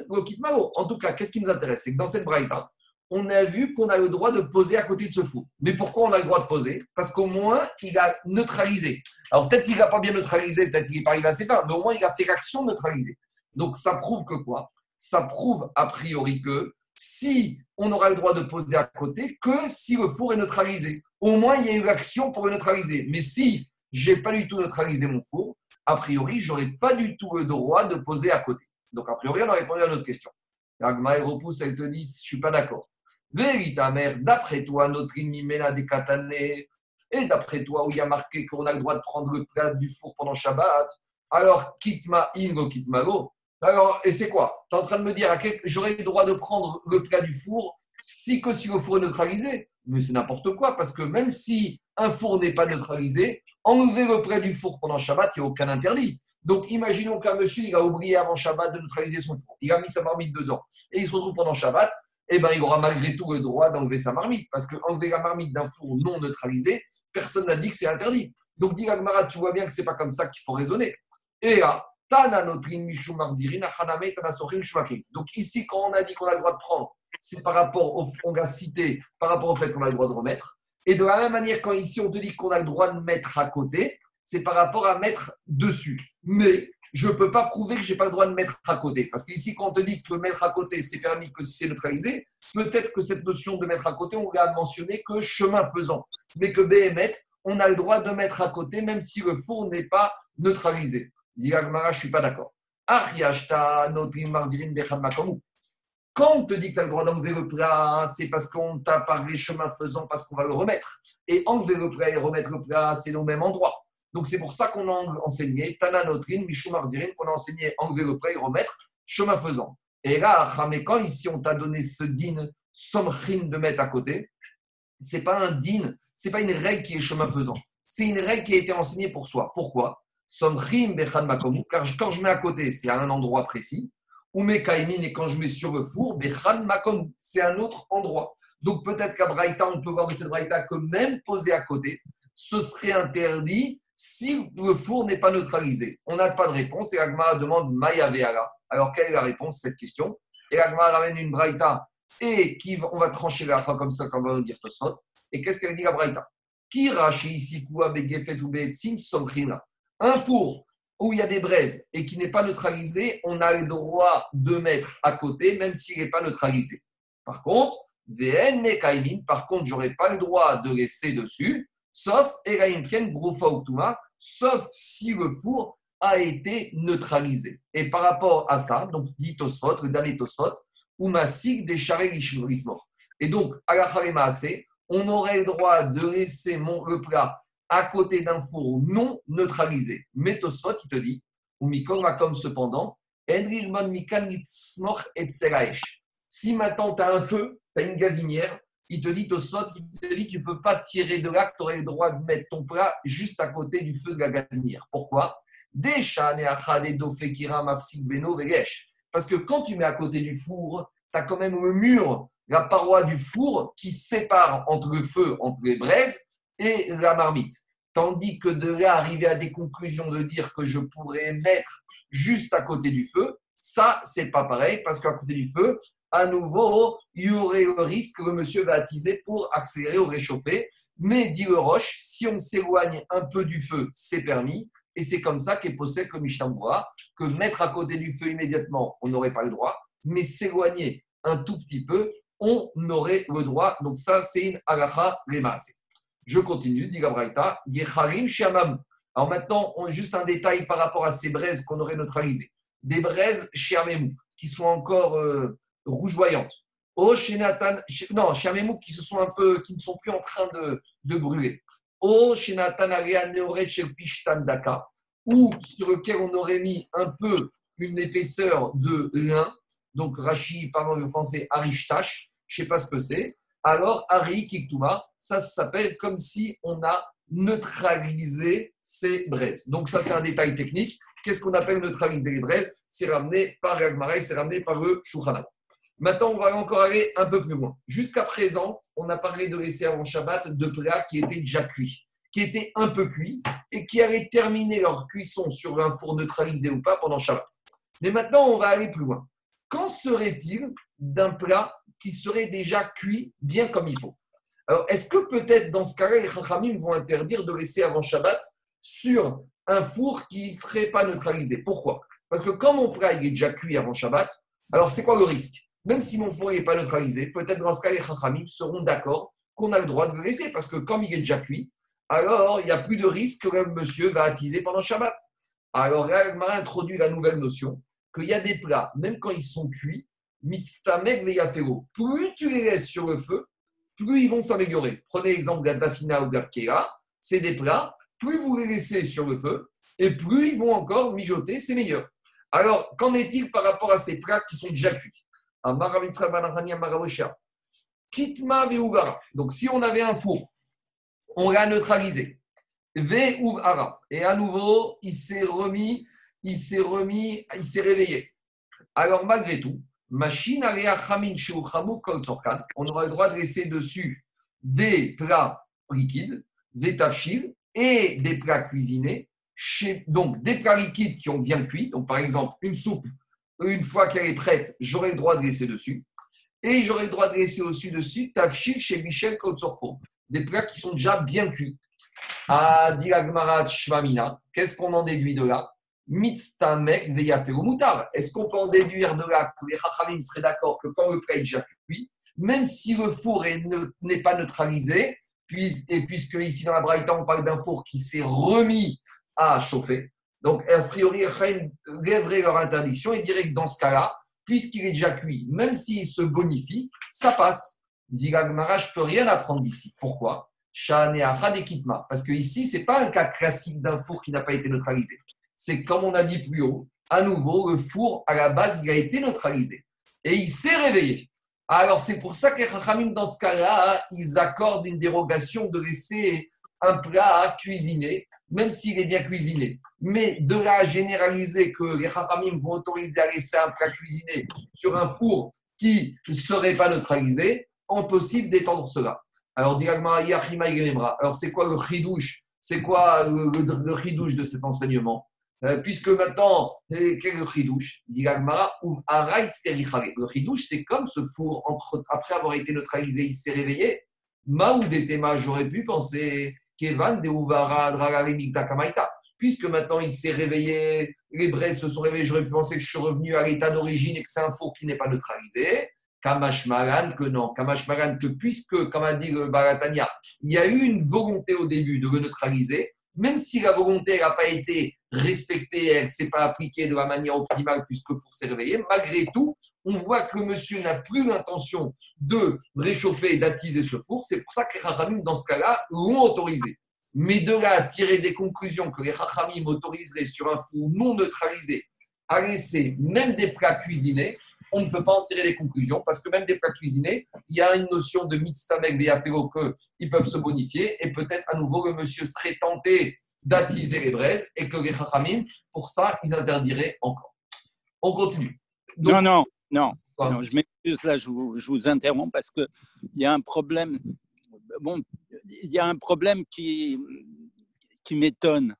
En tout cas, qu'est-ce qui nous intéresse? C'est que dans cette braïta, on a vu qu'on a le droit de poser à côté de ce four. Mais pourquoi on a le droit de poser? Parce qu'au moins, il a neutralisé. Alors peut-être qu'il n'a pas bien neutralisé, peut-être qu'il n'est pas arrivé assez fort, mais au moins il a fait l'action neutralisée. Donc ça prouve que quoi? Ça prouve a priori que si on aura le droit de poser à côté, que si le four est neutralisé. Au moins, il y a eu l'action pour le neutraliser. Mais si j'ai pas du tout neutralisé mon four, a priori, j'aurais pas du tout le droit de poser à côté. Donc, a priori, on a répondu à notre question. Agma repousse, elle te dit, je ne suis pas d'accord. Vérita mère, d'après toi, notre inimena des katanés, et d'après toi, où il y a marqué qu'on a le droit de prendre le plat du four pendant Shabbat, alors kitma ingo kitmago. Alors, et c'est quoi? Tu es en train de me dire, j'aurais le droit de prendre le plat du four si que si le four est neutralisé? Mais c'est n'importe quoi, parce que même si un four n'est pas neutralisé, enlever le plat du four pendant Shabbat, il n'y a aucun interdit. Donc, imaginons qu'un monsieur, il a oublié avant Shabbat de neutraliser son four. Il a mis sa marmite dedans. Et il se retrouve pendant Shabbat. Eh ben, il aura malgré tout le droit d'enlever sa marmite. Parce qu'enlever la marmite d'un four non neutralisé, personne n'a dit que c'est interdit. Donc, dit tu vois bien que ce n'est pas comme ça qu'il faut raisonner. Et là, donc ici, quand on a dit qu'on a le droit de prendre, c'est par rapport au, on a cité par rapport au fait qu'on a le droit de remettre. Et de la même manière, quand ici on te dit qu'on a le droit de mettre à côté, c'est par rapport à mettre dessus. Mais je ne peux pas prouver que je n'ai pas le droit de mettre à côté. Parce qu'ici, quand on te dit que mettre à côté, c'est permis que c'est neutralisé, peut-être que cette notion de mettre à côté, on l'a mentionné que chemin faisant. Mais que BMet, on a le droit de mettre à côté, même si le four n'est pas neutralisé. Dit je ne suis pas d'accord. Quand on te dit que tu as le droit d'enlever le plat, c'est parce qu'on t'a parlé chemin faisant, parce qu'on va le remettre. Et enlever le plat et remettre le plat, c'est au même endroit. Donc c'est pour ça qu'on a enseigné Tana Notrin, qu'on a enseigné enlever le prêt et remettre chemin faisant. Et là, mais quand ici on t'a donné ce din, somrin de mettre à côté, c'est pas un din, c'est pas une règle qui est chemin faisant. C'est une règle qui a été enseignée pour soi. Pourquoi? Somrim bechan car quand je mets à côté, c'est à un endroit précis. Ou kaimin, et quand je mets sur le four, bechan makomu, c'est un autre endroit. Donc peut-être qu'à Braïta, on peut voir de cette Braïta que même posé à côté, ce serait interdit si le four n'est pas neutralisé On n'a pas de réponse et Agmara demande Maya Veala. Alors, quelle est la réponse à cette question? Et Agmara ramène une braïta et qui, on va trancher la comme ça, comme on va dire Tosfot. Et qu'est-ce qu'elle dit la braïta? Qui ici ou Un four où il y a des braises et qui n'est pas neutralisé, on a le droit de mettre à côté, même s'il n'est pas neutralisé. Par contre, VN par contre, j'aurais pas le droit de laisser dessus, sauf sauf si le four a été neutralisé. Et par rapport à ça, donc dit le dernier Tosfot, ou Masik des Et donc, à la on aurait le droit de laisser mon, le plat à côté d'un four non neutralisé. Mais Tosfot, il te dit, ou Mikol comme cependant, si maintenant tu as un feu, tu as une gazinière, il te dit, Tosfot, il te dit, tu ne peux pas tirer de là, tu aurais le droit de mettre ton plat juste à côté du feu de la gazinière. Pourquoi? Parce que quand tu mets à côté du four, tu as quand même le mur, la paroi du four qui sépare entre le feu, entre les braises, et la marmite. Tandis que de là, arriver à des conclusions de dire que je pourrais mettre juste à côté du feu, ça, c'est pas pareil, parce qu'à côté du feu, à nouveau, il y aurait le risque que monsieur va attiser pour accélérer ou réchauffer. Mais, dit le Roche, si on s'éloigne un peu du feu, c'est permis. Et c'est comme ça qu'est possède comme Mishtambura, que mettre à côté du feu immédiatement, on n'aurait pas le droit, mais s'éloigner un tout petit peu, on aurait le droit. Donc ça, c'est une agacha lemaase. Je continue, dit Yecharim Shamam. Alors maintenant, on, juste un détail par rapport à ces braises qu'on aurait neutralisées. Des braises Shamemou, qui sont encore euh, rougeoyantes. Oh, Shenatan, non, Shamemou qui, se sont un peu, qui ne sont plus en train de, de brûler. Oh, Shenatan Daka, ou sur lequel on aurait mis un peu une épaisseur de lin. Donc, Rashi, parlant le français, Arishtash, je ne sais pas ce que c'est alors Ari Kiktuma, ça s'appelle comme si on a neutralisé ces braises. Donc ça, c'est un détail technique. Qu'est-ce qu'on appelle neutraliser les braises? C'est ramené par Yagmarei, c'est ramené par le Shulchan Maintenant, on va encore aller un peu plus loin. Jusqu'à présent, on a parlé de laisser avant Shabbat de plats qui étaient déjà cuits, qui étaient un peu cuits et qui allaient terminer leur cuisson sur un four neutralisé ou pas pendant Shabbat. Mais maintenant, on va aller plus loin. Qu'en serait-il d'un plat qui serait déjà cuit bien comme il faut. Alors, est-ce que peut-être dans ce cas-là, les Chachamim vont interdire de laisser avant Shabbat sur un four qui ne serait pas neutralisé? Pourquoi? Parce que quand mon plat est déjà cuit avant Shabbat, alors c'est quoi le risque? Même si mon four n'est pas neutralisé, peut-être dans ce cas, les Chachamim seront d'accord qu'on a le droit de le laisser parce que comme il est déjà cuit, alors il n'y a plus de risque que le monsieur va attiser pendant Shabbat. Alors, m'a introduit la nouvelle notion qu'il y a des plats, même quand ils sont cuits. Plus tu les laisses sur le feu, plus ils vont s'améliorer. Prenez l'exemple d'Adafina ou d'Arkea, c'est des plats, plus vous les laissez sur le feu, et plus ils vont encore mijoter, c'est meilleur. Alors, qu'en est-il par rapport à ces plats qui sont déjà cuits? Kitma Donc, si on avait un four, on l'a neutralisé. Ve'uvara. Et à nouveau, il s'est remis, il s'est remis, il s'est réveillé. Alors, malgré tout, Machine on aura le droit de laisser dessus des plats liquides, des tafchil et des plats cuisinés. Donc, des plats liquides qui ont bien cuit. Donc, par exemple, une soupe, une fois qu'elle est prête, j'aurai le droit de laisser dessus. Et j'aurai le droit de laisser aussi dessus tafchil chez Michel Kotzorko. Des plats qui sont déjà bien cuits. Ah, Shvamina. Qu'est-ce qu'on en déduit de là? Mitztamek moutar. Est-ce qu'on peut en déduire de là que les Chachamim seraient d'accord que quand le plat est déjà cuit, même si le four n'est pas neutralisé, et puisque ici dans la Braïta on parle d'un four qui s'est remis à chauffer, donc a priori, lèverait leur interdiction et dirait que dans ce cas-là, puisqu'il est déjà cuit, même s'il se bonifie, ça passe. Dit je ne peux rien apprendre d'ici. Pourquoi? Parce que ici, ce n'est pas un cas classique d'un four qui n'a pas été neutralisé c'est comme on a dit plus haut, à nouveau, le four, à la base, il a été neutralisé. Et il s'est réveillé. Alors, c'est pour ça que dans ce cas-là, ils accordent une dérogation de laisser un plat à cuisiner, même s'il est bien cuisiné. Mais de là à généraliser que les Chachamim vont autoriser à laisser un plat cuisiné sur un four qui ne serait pas neutralisé, impossible d'étendre cela. Alors, alors c'est quoi le chidouche? C'est quoi le, le, de cet enseignement? Puisque maintenant, quel est le ridouche Dit Le ridouche, c'est comme ce four, après avoir été neutralisé, il s'est réveillé. Maoud Tema, j'aurais pu penser, Kevan de Uvara, Kamaita. Puisque maintenant il s'est réveillé, les braises se sont réveillées, j'aurais pu penser que je suis revenu à l'état d'origine et que c'est un four qui n'est pas neutralisé. Kamashmaran, que non. Kamashmaran, que puisque, comme a dit le Baratania, il y a eu une volonté au début de le neutraliser, même si la volonté n'a pas été respectée, elle ne s'est pas appliquée de la manière optimale puisque four s'est réveillé, malgré tout, on voit que monsieur n'a plus l'intention de réchauffer et d'attiser ce four. C'est pour ça que les Rachamim, dans ce cas-là, l'ont autorisé. Mais de là à tirer des conclusions que les Rachamim autoriseraient sur un four non neutralisé à laisser même des plats cuisinés, on ne peut pas en tirer des conclusions parce que même des plats cuisinés, il y a une notion de mitztamek be'apéro qu'ils peuvent se bonifier et peut-être à nouveau le monsieur serait tenté d'attiser les braises et que les Chachamim, pour ça, ils interdiraient encore. On continue. non, non, non, non. je m'excuse là, je vous, je vous interromps parce qu'il y a un problème. Bon, il y a un problème qui, qui m'étonne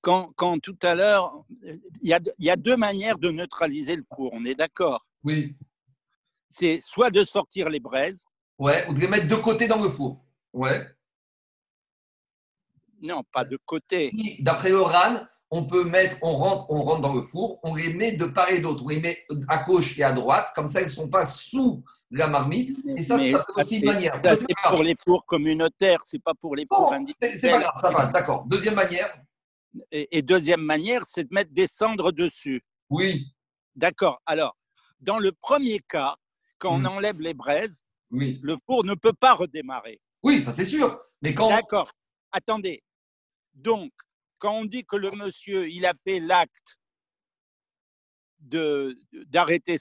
quand, quand tout à l'heure, il y, a, y a deux manières de neutraliser le four, on est d'accord? Oui. C'est soit de sortir les braises. Ouais, ou de les mettre de côté dans le four. Ouais. Non, pas de côté. D'après Oran, on peut mettre, on rentre, on rentre dans le four, on les met de part et d'autre, on les met à gauche et à droite, comme ça ils ne sont pas sous la marmite. Et ça, c'est aussi une manière. c'est pour les fours communautaires, c'est pas pour les fours individuels. C'est pas grave, ça passe, d'accord. Deuxième manière, et, deuxième manière, c'est de mettre des cendres dessus. Oui. D'accord. Alors, dans le premier cas, quand on hmm. enlève les braises, oui. le four ne peut pas redémarrer. Oui, ça c'est sûr. Mais quand. D'accord. Attendez. Donc, quand on dit que le monsieur, il a fait l'acte de d'arrêter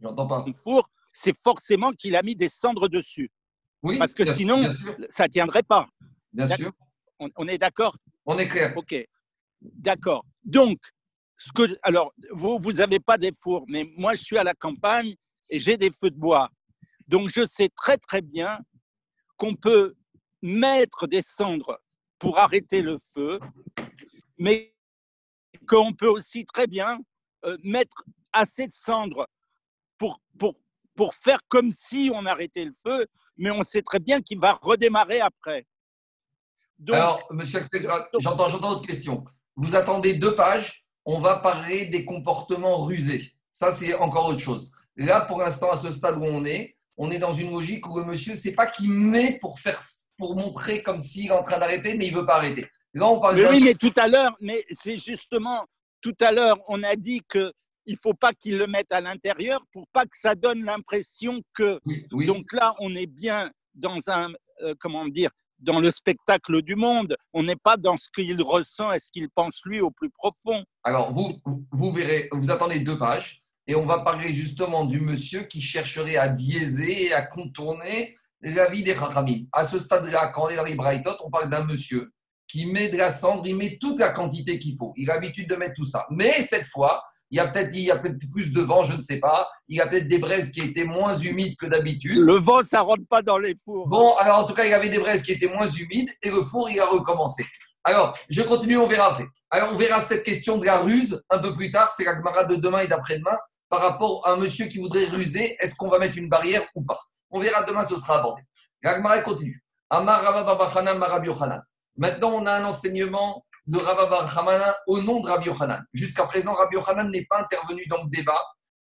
J'entends pas. son four, c'est forcément qu'il a mis des cendres dessus. Oui, Parce que sinon, ça ne tiendrait pas. Bien sûr. On, est d'accord? On est clair. Ok. D'accord. Donc, ce que, alors, vous, vous n'avez pas des fours, mais moi, je suis à la campagne et j'ai des feux de bois. Donc, je sais très, très bien qu'on peut mettre des cendres pour arrêter le feu, mais qu'on peut aussi très bien euh, mettre assez de cendres pour, pour, pour faire comme si on arrêtait le feu, mais on sait très bien qu'il va redémarrer après. Alors, monsieur j'entends, j'entends votre question. Vous attendez deux pages, on va parler des comportements rusés. Ça, c'est encore autre chose. Là, pour l'instant, à ce stade où on est, on est dans une logique où le monsieur, c'est pas qu'il met pour faire, pour montrer comme s'il est en train d'arrêter, mais il veut pas arrêter. Là, on parle. Mais oui, mais tout à l'heure, mais c'est justement tout à l'heure, on a dit que il faut pas qu'ils le mettent à l'intérieur pour pas que ça donne l'impression que. Donc là, on est bien dans un, euh, comment dire, dans le spectacle du monde. On n'est pas dans ce qu'il ressent et ce qu'il pense lui au plus profond. Alors, vous, vous verrez, vous attendez deux pages et on va parler justement du monsieur qui chercherait à biaiser et à contourner la vie des Chachamim. À ce stade-là, quand on est dans les Braithot, on parle d'un monsieur qui met de la cendre, il met toute la quantité qu'il faut. Il a l'habitude de mettre tout ça. Mais cette fois, il y a peut-être peut plus de vent, je ne sais pas. Il y a peut-être des braises qui étaient moins humides que d'habitude. Le vent, ça rentre pas dans les fours. Bon, alors en tout cas, il y avait des braises qui étaient moins humides et le four, il a recommencé. Alors, je continue, on verra après. Alors, on verra cette question de la ruse un peu plus tard. C'est la camarade de demain et d'après-demain par rapport à un monsieur qui voudrait ruser. Est-ce qu'on va mettre une barrière ou pas? On verra demain, ce sera abordé. La continue. Maintenant, on a un enseignement de Rabbi au nom de Rabbi Yochanan. Jusqu'à présent, Rabbi Yochanan n'est pas intervenu dans le débat.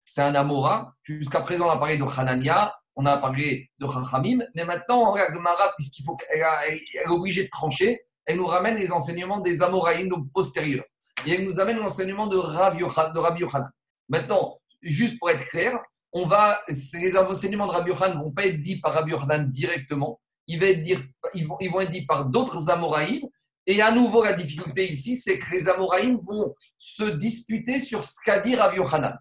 C'est un Amora. Jusqu'à présent, on a parlé de Hanania, on a parlé de Chachamim. Mais maintenant, Gemara, puisqu'il faut qu'elle est obligée de trancher, elle nous ramène les enseignements des Amoraïm, donc postérieurs. Et elle nous amène l'enseignement de Rabbi Yochanan. Maintenant, juste pour être clair, on va, les enseignements de Rabbi Yochanan ne vont pas être dits par Rabbi Yochanan directement. Ils vont être, dire, être dits par d'autres Amoraïm et à nouveau, la difficulté ici, c'est que les Amoraïm vont se disputer sur ce qu'a dit Rabbi Yochanan.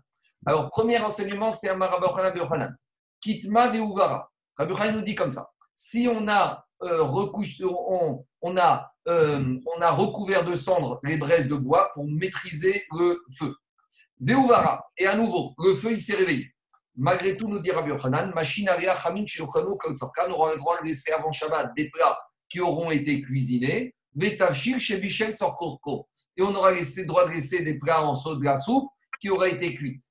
Alors, premier enseignement, c'est Rabbi Yochanan. Kitma ve'uvara. Rabbi Yochanan nous dit comme ça. Si on a, euh, euh, on a recouvert de cendres les braises de bois pour maîtriser le feu. Ve'uvara. Et à nouveau, le feu, il s'est réveillé. Malgré tout, nous dit Rabbi Yochanan, machine chamin on aura le droit de laisser avant Shabbat des plats qui auront été cuisinés, chez Bichel Et on aura laissé, droit de laisser des plats en saut de la soupe qui auraient été cuites.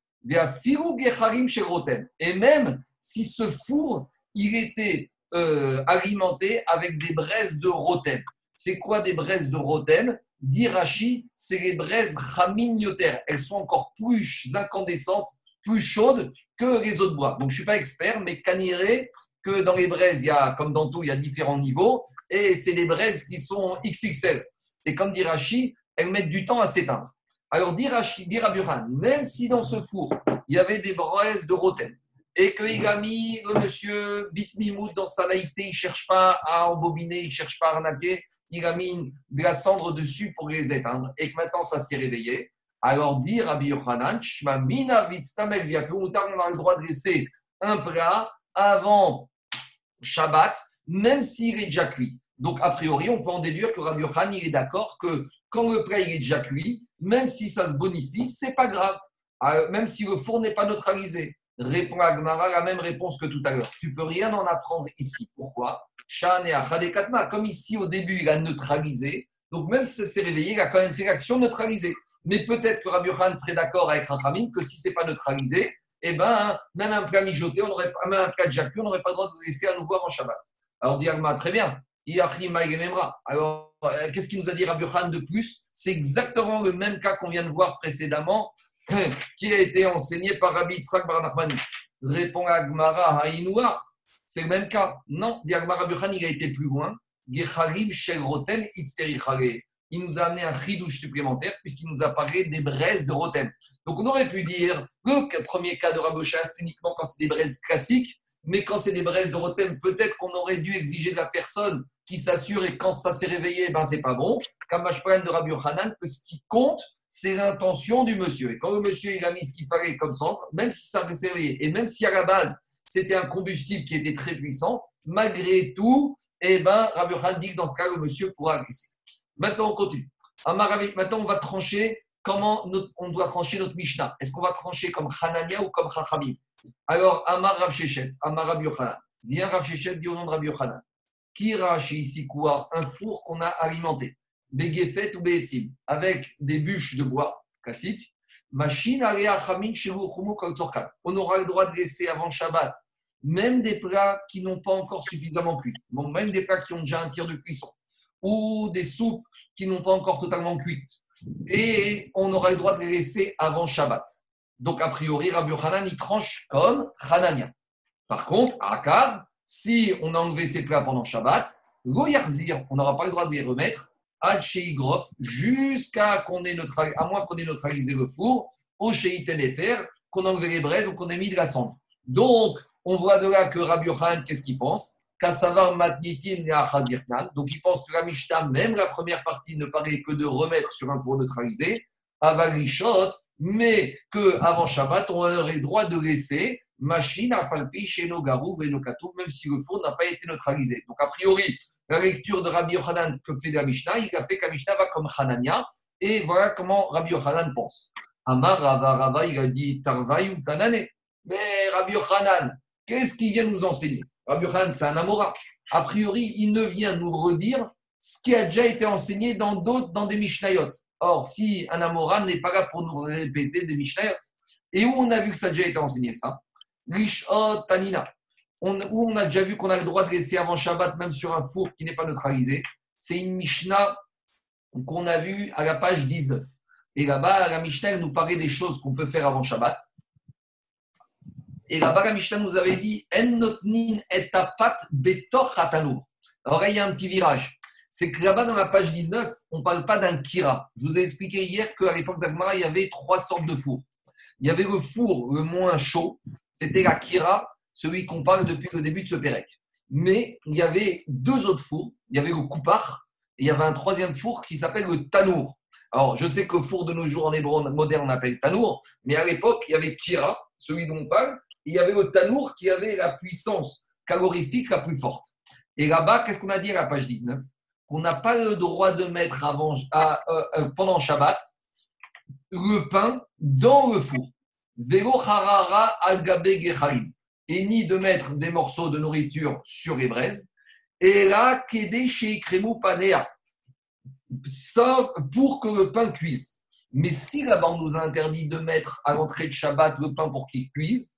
Et même si ce four, il était euh, alimenté avec des braises de rotem. C'est quoi des braises de rotem? D'Irachi, c'est les braises chaminiotaires. Elles sont encore plus incandescentes, plus chaudes que les autres bois. Donc, je ne suis pas expert, mais caniré que dans les braises, il y a, comme dans tout, il y a différents niveaux. Et c'est des braises qui sont XXL. Et comme dit Rashi, elles mettent du temps à s'éteindre. Alors, dit Rashi, dit même si dans ce four, il y avait des braises de rotem, et qu'il a mis le monsieur Bitmimoud dans sa naïveté, il ne cherche pas à embobiner, il ne cherche pas à arnaquer, il a mis de la cendre dessus pour les éteindre, et que maintenant ça s'est réveillé. Alors, dit Rabbi Yochanan, on a le droit de laisser un plat avant Shabbat, même s'il est déjà cuit. Donc, a priori, on peut en déduire que Rabbi Yochanan est d'accord que quand le plat est déjà cuit, même si ça se bonifie, c'est pas grave. Euh, même si le four n'est pas neutralisé. Répond Agmara la même réponse que tout à l'heure. Tu peux rien en apprendre ici. Pourquoi? Comme ici, au début, il a neutralisé. Donc, même si ça s'est réveillé, il a quand même fait l'action neutralisée. Mais peut-être que Rabbi Yochanan serait d'accord avec Rachamim que si ce n'est pas neutralisé, eh ben, même un plat mijoté, on aurait, même un plat de on n'aurait pas le droit de le laisser à nouveau avant Shabbat. Alors, dit très bien. Alors, euh, qu'est-ce qu'il nous a dit Rabbi Yochanan de plus? C'est exactement le même cas qu'on vient de voir précédemment, qui a été enseigné par Rabbi Yitzhak Bar Répond Agmara Haïnouar. C'est le même cas. Non, dit Agmara Rabbi Yochanan, il a été plus loin. Il nous a amené un chidouche supplémentaire puisqu'il nous a parlé des braises de Rotem. Donc on aurait pu dire le premier cas de Rabocha, c'est uniquement quand c'est des braises classiques, mais quand c'est des braises de Rotem, peut-être qu'on aurait dû exiger de la personne qui s'assure et quand ça s'est réveillé, ben c'est pas bon. Comme de Rabbi Yochanan, que ce qui compte, c'est l'intention du monsieur. Et quand le monsieur il a mis ce qu'il fallait comme centre, même si ça s'est réveillé, et même si à la base c'était un combustible qui était très puissant, malgré tout, eh ben, Rabbi Yochanan dit que dans ce cas, le monsieur pourra agresser. Maintenant, on continue. Maintenant, on va trancher comment on doit trancher notre Mishnah. Est-ce qu'on va trancher comme Hanania ou comme Chachamim? Alors, Amar Rav Shechet, Amar Rabbi Yochanan. Viens Rav Shechet, dit au nom de Rabbi Yochanan. Ici quoi? Un four qu'on a alimenté. Begefet ou Beetzim, avec des bûches de bois classiques. Machine On aura le droit de laisser avant Shabbat même des plats qui n'ont pas encore suffisamment cuit, même des plats qui ont déjà un tir de cuisson, ou des soupes qui n'ont pas encore totalement cuites. Et on aura le droit de les laisser avant Shabbat. Donc, a priori, Rabbi Hanan, il tranche comme Hanania. Par contre, à Akar, si on a enlevé ces plats pendant Shabbat, on n'aura pas le droit de les remettre à Grof jusqu'à qu'on ait à moins qu'on ait neutralisé le four, au Tenefer, qu'on a enlevé les braises ou qu'on ait mis de la cendre. Donc, on voit de là que Rabbi Yochanan, qu'est-ce qu'il pense? Kassavar Matnitin Donc, il pense que la Mishnah, même la première partie, ne parlait que de remettre sur un four neutralisé, Avalishot, mais qu'avant Shabbat, on aurait droit de laisser machine à falpi chez nos garous et nos même si le four n'a pas été neutralisé. Donc, a priori, la lecture de Rabbi Yochanan que fait la Mishnah, il a fait que la Mishnah va comme Hanania, et voilà comment Rabbi Yochanan pense. Amar Rava Rava, il a dit Tarvaï ou Tanane. Mais Rabbi Yochanan, qu'est-ce qu'il vient nous enseigner? Rabbi Yochanan, c'est un Amora. A priori, il ne vient nous redire ce qui a déjà été enseigné dans d'autres, dans des Mishnayot. Or, si un Amora n'est pas là pour nous répéter des Mishnayot, et où on a vu que ça a déjà été enseigné, ça? Rishot Tanina où on a déjà vu qu'on a le droit de laisser avant Shabbat, même sur un four qui n'est pas neutralisé. C'est une Mishnah qu'on a vue à la page 19. Et là-bas, la Mishnah nous parlait des choses qu'on peut faire avant Shabbat. Et là-bas, la Mishnah nous avait dit En et betor Alors il y a un petit virage. C'est que là-bas, dans la page 19, on ne parle pas d'un kira. Je vous ai expliqué hier qu'à l'époque d'Agmara, il y avait trois sortes de fours. Il y avait le four le moins chaud, c'était la kira, celui qu'on parle depuis le début de ce Pérec. Mais il y avait deux autres fours. Il y avait le Koupar et il y avait un troisième four qui s'appelle le Tanour. Alors, je sais que four de nos jours en hébreu moderne on appelle Tanour, mais à l'époque, il y avait Kira, celui dont on parle, il y avait le Tanour qui avait la puissance calorifique la plus forte. Et là-bas, qu'est-ce qu'on a dit à la page 19 Qu'on n'a pas le droit de mettre avant, euh, euh, pendant Shabbat le pain dans le four. Velo harara agabe et ni de mettre des morceaux de nourriture sur les braises. Et là, kede chez panea, sauf pour que le pain cuise. Mais si là-bas on nous a interdit de mettre à l'entrée de Shabbat le pain pour qu'il cuise,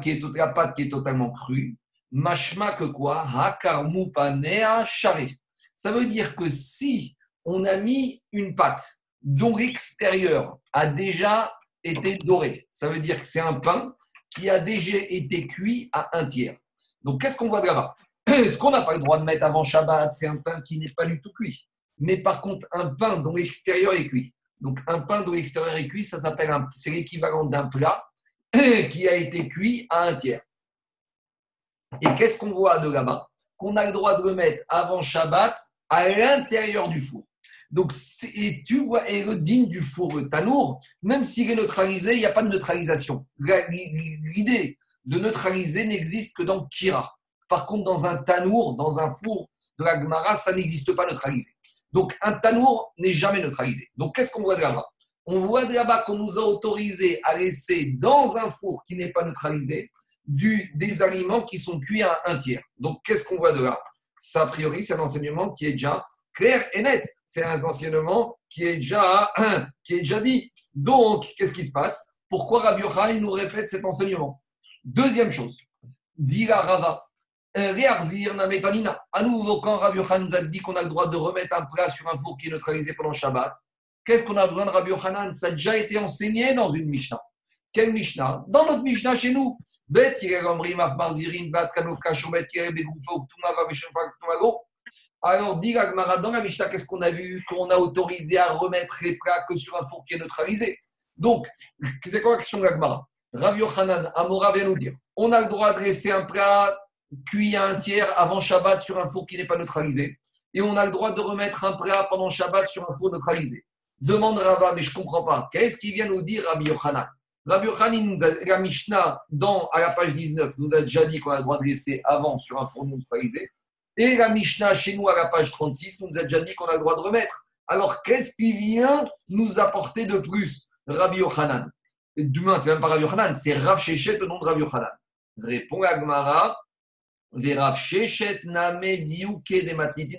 qui est la pâte qui est totalement crue, machma que quoi? Hakarmu panea charé. Ça veut dire que si on a mis une pâte dont l'extérieur a déjà été doré, ça veut dire que c'est un pain qui a déjà été cuit à un tiers. Donc, qu'est-ce qu'on voit de là-bas? Ce qu'on n'a pas le droit de mettre avant Shabbat, c'est un pain qui n'est pas du tout cuit. Mais par contre, un pain dont l'extérieur est cuit. Donc, un pain dont l'extérieur est cuit, ça s'appelle c'est l'équivalent d'un plat qui a été cuit à un tiers. Et qu'est-ce qu'on voit de là-bas? Qu'on a le droit de le mettre avant Shabbat à l'intérieur du four. Donc, et tu vois, et le digne du four, tanour, même s'il est neutralisé, il n'y a pas de neutralisation. L'idée de neutraliser n'existe que dans Kira. Par contre, dans un tanour, dans un four de la Gemara, ça n'existe pas neutralisé. Donc, un tanour n'est jamais neutralisé. Donc, qu'est-ce qu'on voit de là-bas? On voit de là-bas qu'on nous a autorisé à laisser dans un four qui n'est pas neutralisé des aliments qui sont cuits à un tiers. Donc, qu'est-ce qu'on voit de là? Ça, a priori, c'est un enseignement qui est déjà clair et net. C'est un enseignement qui est déjà, qui est déjà dit. Donc, qu'est-ce qui se passe? Pourquoi Rabbi Yochanan nous répète cet enseignement? Deuxième chose, Dira Rava, à nouveau, quand Rabbi Yochanan nous a dit qu'on a le droit de remettre un plat sur un four qui est neutralisé pendant Shabbat, qu'est-ce qu'on a besoin de Rabbi Yochanan? Ça a déjà été enseigné dans une Mishnah. Quelle Mishnah? Dans notre Mishnah chez nous. Alors, dit dans la Mishnah, qu'est-ce qu'on a vu? Qu'on a autorisé à remettre les plats que sur un four qui est neutralisé. Donc, c'est quoi la question de l'Agmara Rav Yochanan, Amora vient nous dire on a le droit de laisser un plat cuit à un tiers avant Shabbat sur un four qui n'est pas neutralisé. Et on a le droit de remettre un plat pendant Shabbat sur un four neutralisé. Demande Rava, mais je ne comprends pas. Qu'est-ce qu'il vient nous dire Rabbi Yochanan? Rabbi Yochanan, la Mishnah, dans, à la page 19, nous a déjà dit qu'on a le droit de laisser avant sur un four neutralisé. Et la Mishnah, chez nous, à la page 36, nous a déjà dit qu'on a le droit de remettre. Alors, qu'est-ce qui vient nous apporter de plus Rabbi Yochanan? Demain, c'est même pas Rabbi Yochanan, c'est Rav Shechet, le nom de Rabbi Yochanan. Répond Agmara, Rav Shechet name diuke de matnitin.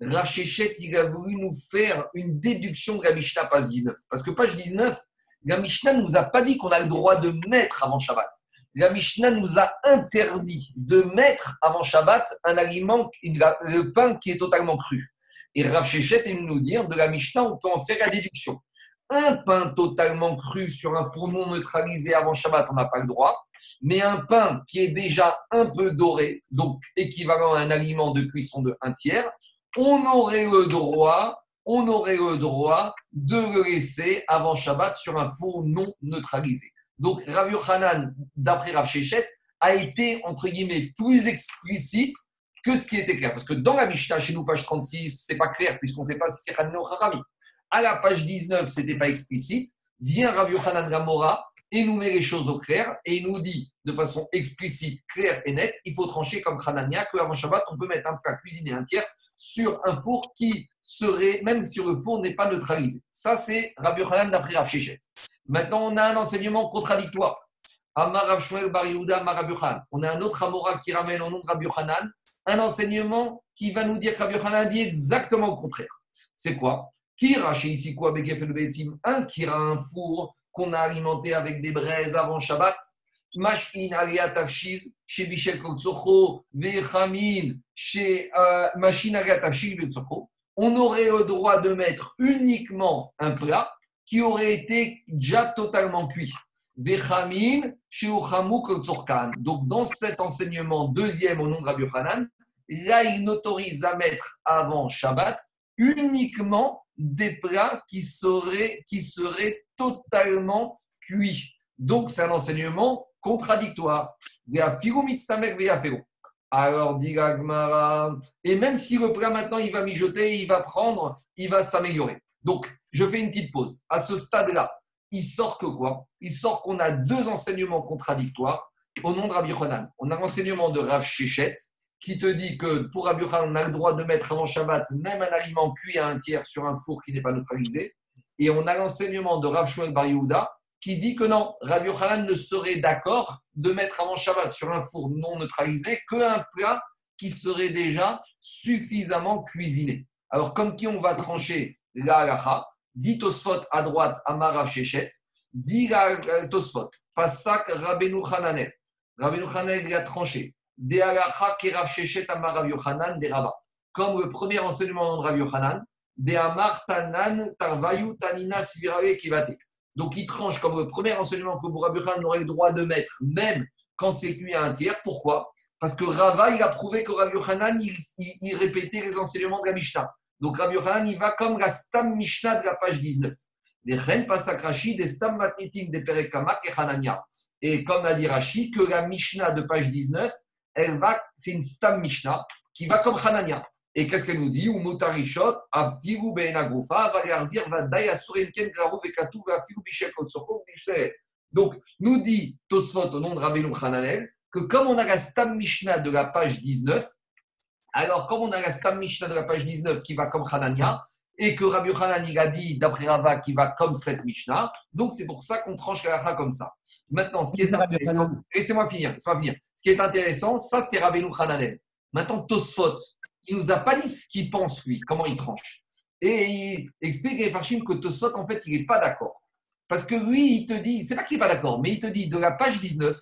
Rav il a voulu nous faire une déduction de la Mishnah, page 19. Parce que page 19, la Mishnah ne nous a pas dit qu'on a le droit de mettre avant Shabbat. La Mishnah nous a interdit de mettre avant Shabbat un aliment, le pain qui est totalement cru. Et Rav Shechet, il nous dit, de la Mishnah, on peut en faire la déduction un pain totalement cru sur un four non neutralisé avant Shabbat, on n'a pas le droit. Mais un pain qui est déjà un peu doré, donc équivalent à un aliment de cuisson de un tiers, on aurait le droit, on aurait le droit de le laisser avant Shabbat sur un four non neutralisé. Donc Rav Yochanan, d'après Rav Shechet, a été, entre guillemets, plus explicite que ce qui était clair. Parce que dans la Mishnah, chez nous, page 36, c'est pas clair, puisqu'on ne sait pas si c'est Hanan ou Harami à la page 19, ce n'était pas explicite, vient Rav Yochanan Gamora et nous met les choses au clair et il nous dit de façon explicite, claire et nette, il faut trancher comme Hanania qu'avant Shabbat, on peut mettre un plat cuisiné un tiers sur un four qui serait, même si le four n'est pas neutralisé. Ça, c'est Rabbi Yochanan d'après Rav Maintenant, on a un enseignement contradictoire. Amar Bar On a un autre Amora qui ramène au nom de Rabbi Yochanan un enseignement qui va nous dire que Rabbi Yochanan dit exactement le contraire. C'est quoi? Kira, chez ici quoi, un kira, un four qu'on a alimenté avec des braises avant Shabbat. Vechamin, euh, On aurait le droit de mettre uniquement un plat qui aurait été déjà totalement cuit. Vechamin, chez. Donc, dans cet enseignement deuxième au nom de Rabbi Hanan, là, il n'autorise à mettre avant Shabbat uniquement des plats qui seraient, qui seraient totalement cuits. Donc, c'est un enseignement contradictoire. Alors, dit Gagmara, et même si le plat maintenant il va mijoter, il va prendre, il va s'améliorer. Donc, je fais une petite pause. À ce stade-là, il sort que quoi? Il sort qu'on a deux enseignements contradictoires au nom de Rabbi Yochanan. On a l'enseignement de Rav Shechet, qui te dit que pour Rabbi on a le droit de mettre avant Shabbat même un aliment cuit à un tiers sur un four qui n'est pas neutralisé. Et on a l'enseignement de Rav Shmuel Bar Yehuda qui dit que non, Rabbi Yochanan ne serait d'accord de mettre avant Shabbat sur un four non neutralisé qu'un plat qui serait déjà suffisamment cuisiné. Alors, comme qui on va trancher la halacha, dit Tosfot à droite, Amara Shechet, dit Tosfot, Pasak Rabbeinu Hananel. Rabbeinu Hananel, a tranché. De halacha Kerav Shechet Amara Yochanan, des Rabba. Comme le premier enseignement de Rabbi Yochanan, de Amar Tanan Tarvayu Tanina Sivirale Kivate. Donc, il tranche comme le premier enseignement que Rabbi Yochanan aurait le droit de mettre, même quand c'est cuit à un tiers. Pourquoi? Parce que Rava, il a prouvé que Rabbi Yochanan, il, répétait les enseignements de la Mishnah. Donc, Rabbi il va comme la Stam Mishnah de la page 19. Les Ren Pasakrashi, des Stam Matnitin, des Perekamak et Hanania. Et comme a dit Rashi, que la Mishnah de page 19, elle va, c'est une Stam Mishnah qui va comme Hanania. Et qu'est-ce qu'elle nous dit? Donc, nous dit Tosfot au nom de Rabbeinu Hananel, que comme on a la Stam Mishnah de la page 19, alors comme on a la Stam Mishnah de la page 19 qui va comme Hanania, et que Rabbi Hanan il a dit d'après Rava qui va comme cette Mishnah, donc c'est pour ça qu'on tranche la comme ça. Maintenant, ce qui est intéressant, laissez-moi finir, laissez-moi finir. Ce qui est intéressant, ça c'est Rabbeinu Hananel. Maintenant, Tosfot, il nous a pas dit ce qu'il pense, lui, comment il tranche. Et il explique à Farshim que Tosot, en fait, il n'est pas d'accord. Parce que lui, il te dit, c'est pas qu'il n'est pas d'accord, mais il te dit de la page 19,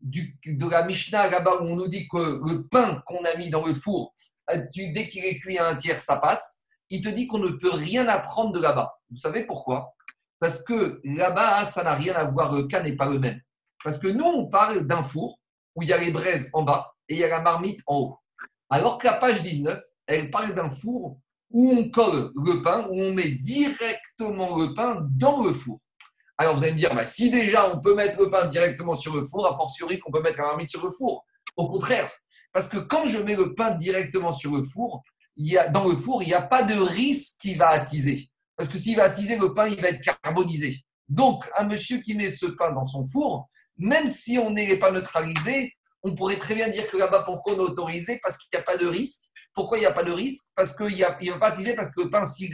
du, de la Mishnah là-bas où on nous dit que le pain qu'on a mis dans le four, euh, dès qu'il est cuit à un tiers, ça passe, il te dit qu'on ne peut rien apprendre de là-bas. Vous savez pourquoi? Parce que là-bas, ça n'a rien à voir, le cas n'est pas le même. Parce que nous, on parle d'un four où il y a les braises en bas et il y a la marmite en haut. Alors que la page 19, elle parle d'un four où on colle le pain, où on met directement le pain dans le four. Alors vous allez me dire, bah, si déjà on peut mettre le pain directement sur le four, a fortiori qu'on peut mettre la marmite sur le four. Au contraire, parce que quand je mets le pain directement sur le four, il y a, dans le four, il n'y a pas de risque qu'il va attiser. Parce que s'il va attiser, le pain, il va être carbonisé. Donc, un monsieur qui met ce pain dans son four, même si on n'est pas neutralisé, on pourrait très bien dire que là-bas, pourquoi on est autorisé? Parce qu'il n'y a pas de risque. Pourquoi il n'y a pas de risque? Parce qu'il ne va pas attiser, parce que le pain, s'il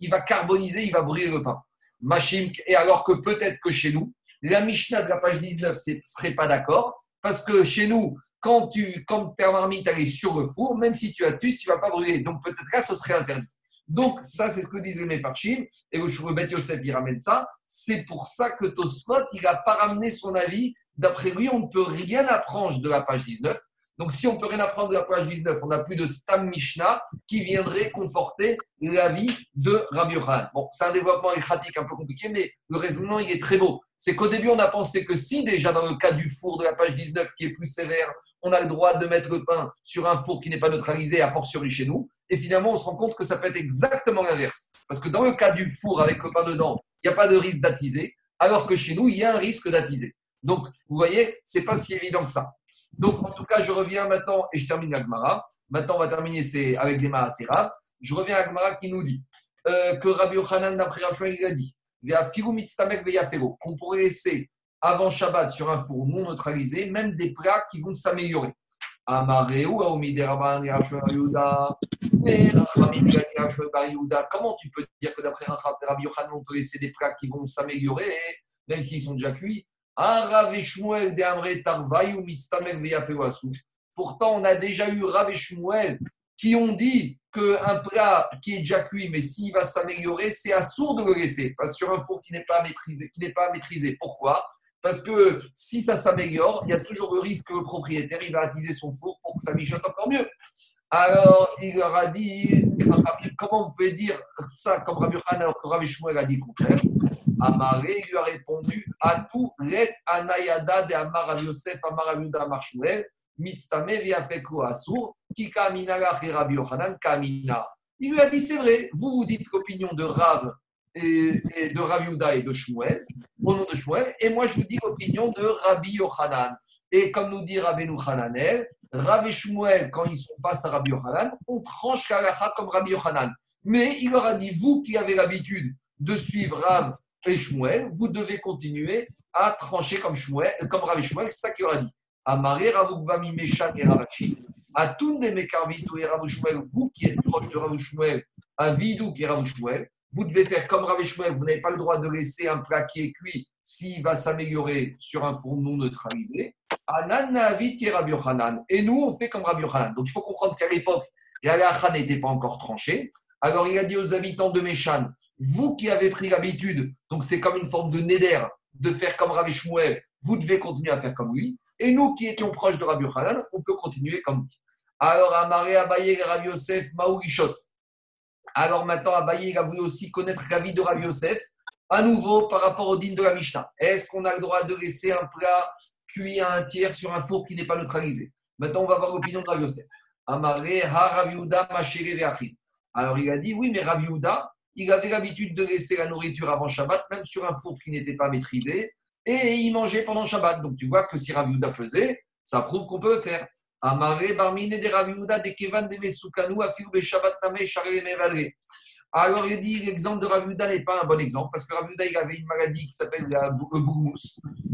il va carboniser, il va brûler le pain. Machim, et alors que peut-être que chez nous, la Mishnah de la page 19 ne serait pas d'accord, parce que chez nous, quand, tu, quand ta marmite est sur le four, même si tu attises, tu ne vas pas brûler. Donc peut-être là, ce serait interdit. Donc, ça, c'est ce que disent les Mefarchim. Et le Bet Yosef, il ramène ça. C'est pour ça que Tosfot, il n'a pas ramené son avis D'après lui, on ne peut rien apprendre de la page 19. Donc, si on ne peut rien apprendre de la page 19, on n'a plus de Stam Mishnah qui viendrait conforter l'avis de Rabbi. Bon, c'est un développement écratique un peu compliqué, mais le raisonnement, il est très beau. C'est qu'au début, on a pensé que si déjà dans le cas du four de la page 19, qui est plus sévère, on a le droit de mettre le pain sur un four qui n'est pas neutralisé, à fortiori chez nous, et finalement, on se rend compte que ça peut être exactement l'inverse. Parce que dans le cas du four avec le pain dedans, il n'y a pas de risque d'attiser, alors que chez nous, il y a un risque d'attiser. Donc, vous voyez, c'est pas si évident que ça. Donc, en tout cas, je reviens maintenant et je termine Agmara. Maintenant, on va terminer avec les Mahasera. Je reviens à Agmara qui nous dit euh, que Rabbi Yochanan, d'après Rachel, il a dit qu'on pourrait laisser avant Shabbat sur un four non neutralisé, même des plats qui vont s'améliorer. Comment tu peux dire que d'après Rabbi Yochanan, on peut laisser des plats qui vont s'améliorer, même s'ils sont déjà cuits Pourtant, on a déjà eu Rav Shmuel qui ont dit qu'un plat qui est déjà cuit, mais s'il va s'améliorer, c'est assourd de le laisser, parce sur un four qui n'est pas maîtrisé. Qui n'est pas maîtrisé. Pourquoi? Parce que si ça s'améliore, il y a toujours le risque que le propriétaire il va attiser son four pour que ça mijote encore mieux. Alors, il leur a dit, comment vous pouvez dire ça comme Rabbi alors que Rav Shmuel a dit le contraire? Amaré lui a répondu à tout let anayada de Amar Yosef Amar Yuda Marshmuel mitztame viafeku asur kika minala Rabbi Yochanan kamina. Il lui a dit c'est vrai, vous vous dites l'opinion de Rav et, de Rav Yuda et de Shmuel, au nom de Shmuel, et moi je vous dis l'opinion de Rabbi Yochanan. Et comme nous dit Rabbi Hananel, et Shmuel, quand ils sont face à Rabbi Yochanan, on tranche Kalacha comme Rabbi Yochanan. Mais il leur a dit, vous qui avez l'habitude de suivre Rav et Shmuel, vous devez continuer à trancher comme, Shmuel, comme Rav Shmuel, c'est ça qu'il aura dit. Amaré Ravukvami Meshan et Ravachi, à tous des Mekarvitu et Rav Shmuel, vous qui êtes proche de Rav Shmuel, à Vidou qui est Rav Shmuel, vous devez faire comme Rav Shmuel, vous n'avez pas le droit de laisser un plat qui est cuit s'il va s'améliorer sur un four non neutralisé. Et nous, on fait comme Rabbi Yochanan. Donc il faut comprendre qu'à l'époque, la n'était pas encore tranchée. Alors il a dit aux habitants de Méchan, vous qui avez pris l'habitude, donc c'est comme une forme de néder, de faire comme Rabbi Shmuel, vous devez continuer à faire comme lui. Et nous qui étions proches de Rabbi Yochanan, on peut continuer comme lui. Alors Amaré Abaye Rabbi Yosef. Alors maintenant Abaye a voulu aussi connaître la vie de Rabbi Yosef, à nouveau par rapport au din de la Mishnah. Est-ce qu'on a le droit de laisser un plat cuit à un tiers sur un four qui n'est pas neutralisé? Maintenant on va voir l'opinion de Rabbi Yosef. Amaré Ha Rabbi Alors il a dit oui, mais Rabbi il avait l'habitude de laisser la nourriture avant Shabbat, même sur un four qui n'était pas maîtrisé, et il mangeait pendant Shabbat. Donc tu vois que si Raviuda faisait, ça prouve qu'on peut le faire. Amaré barmine de Raviuda de Kevan de Mesukanu afirbe Shabbat name. Alors il dit l'exemple de Raviuda n'est pas un bon exemple parce que Raviuda il avait une maladie qui s'appelle le bourmous.